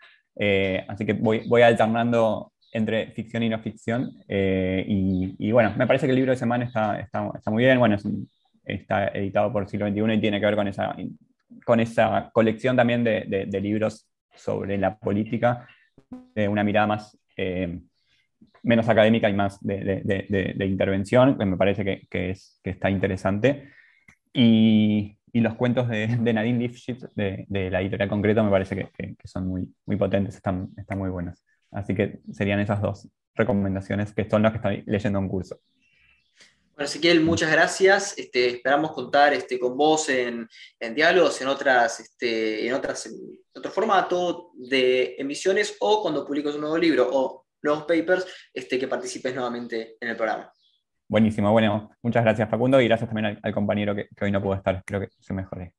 así que voy, voy alternando entre ficción y no ficción. Eh, y, bueno, me parece que el libro de semana está, está, muy bien. Bueno, está editado por siglo XXI y tiene que ver con esa, con esa colección también de, de, libros sobre la política, de una mirada más, eh, menos académica y más de, de intervención, que me parece que, que, es, que está interesante. Y, y los cuentos de, Nadine Lifshitz de, la editorial concreto me parece que, que, son muy, muy potentes, están, están muy buenos. Así que serían esas dos recomendaciones que son las que estoy leyendo en curso. Bueno, Ezequiel, muchas gracias. Este, esperamos contar este, con vos en, en diálogos, en, otras, este, en, otras, otro formato de emisiones o cuando publiques un nuevo libro o nuevos papers, este, que participes nuevamente en el programa. Buenísimo, bueno, muchas gracias Facundo y gracias también al, compañero que, que hoy no pudo estar, espero que se mejore.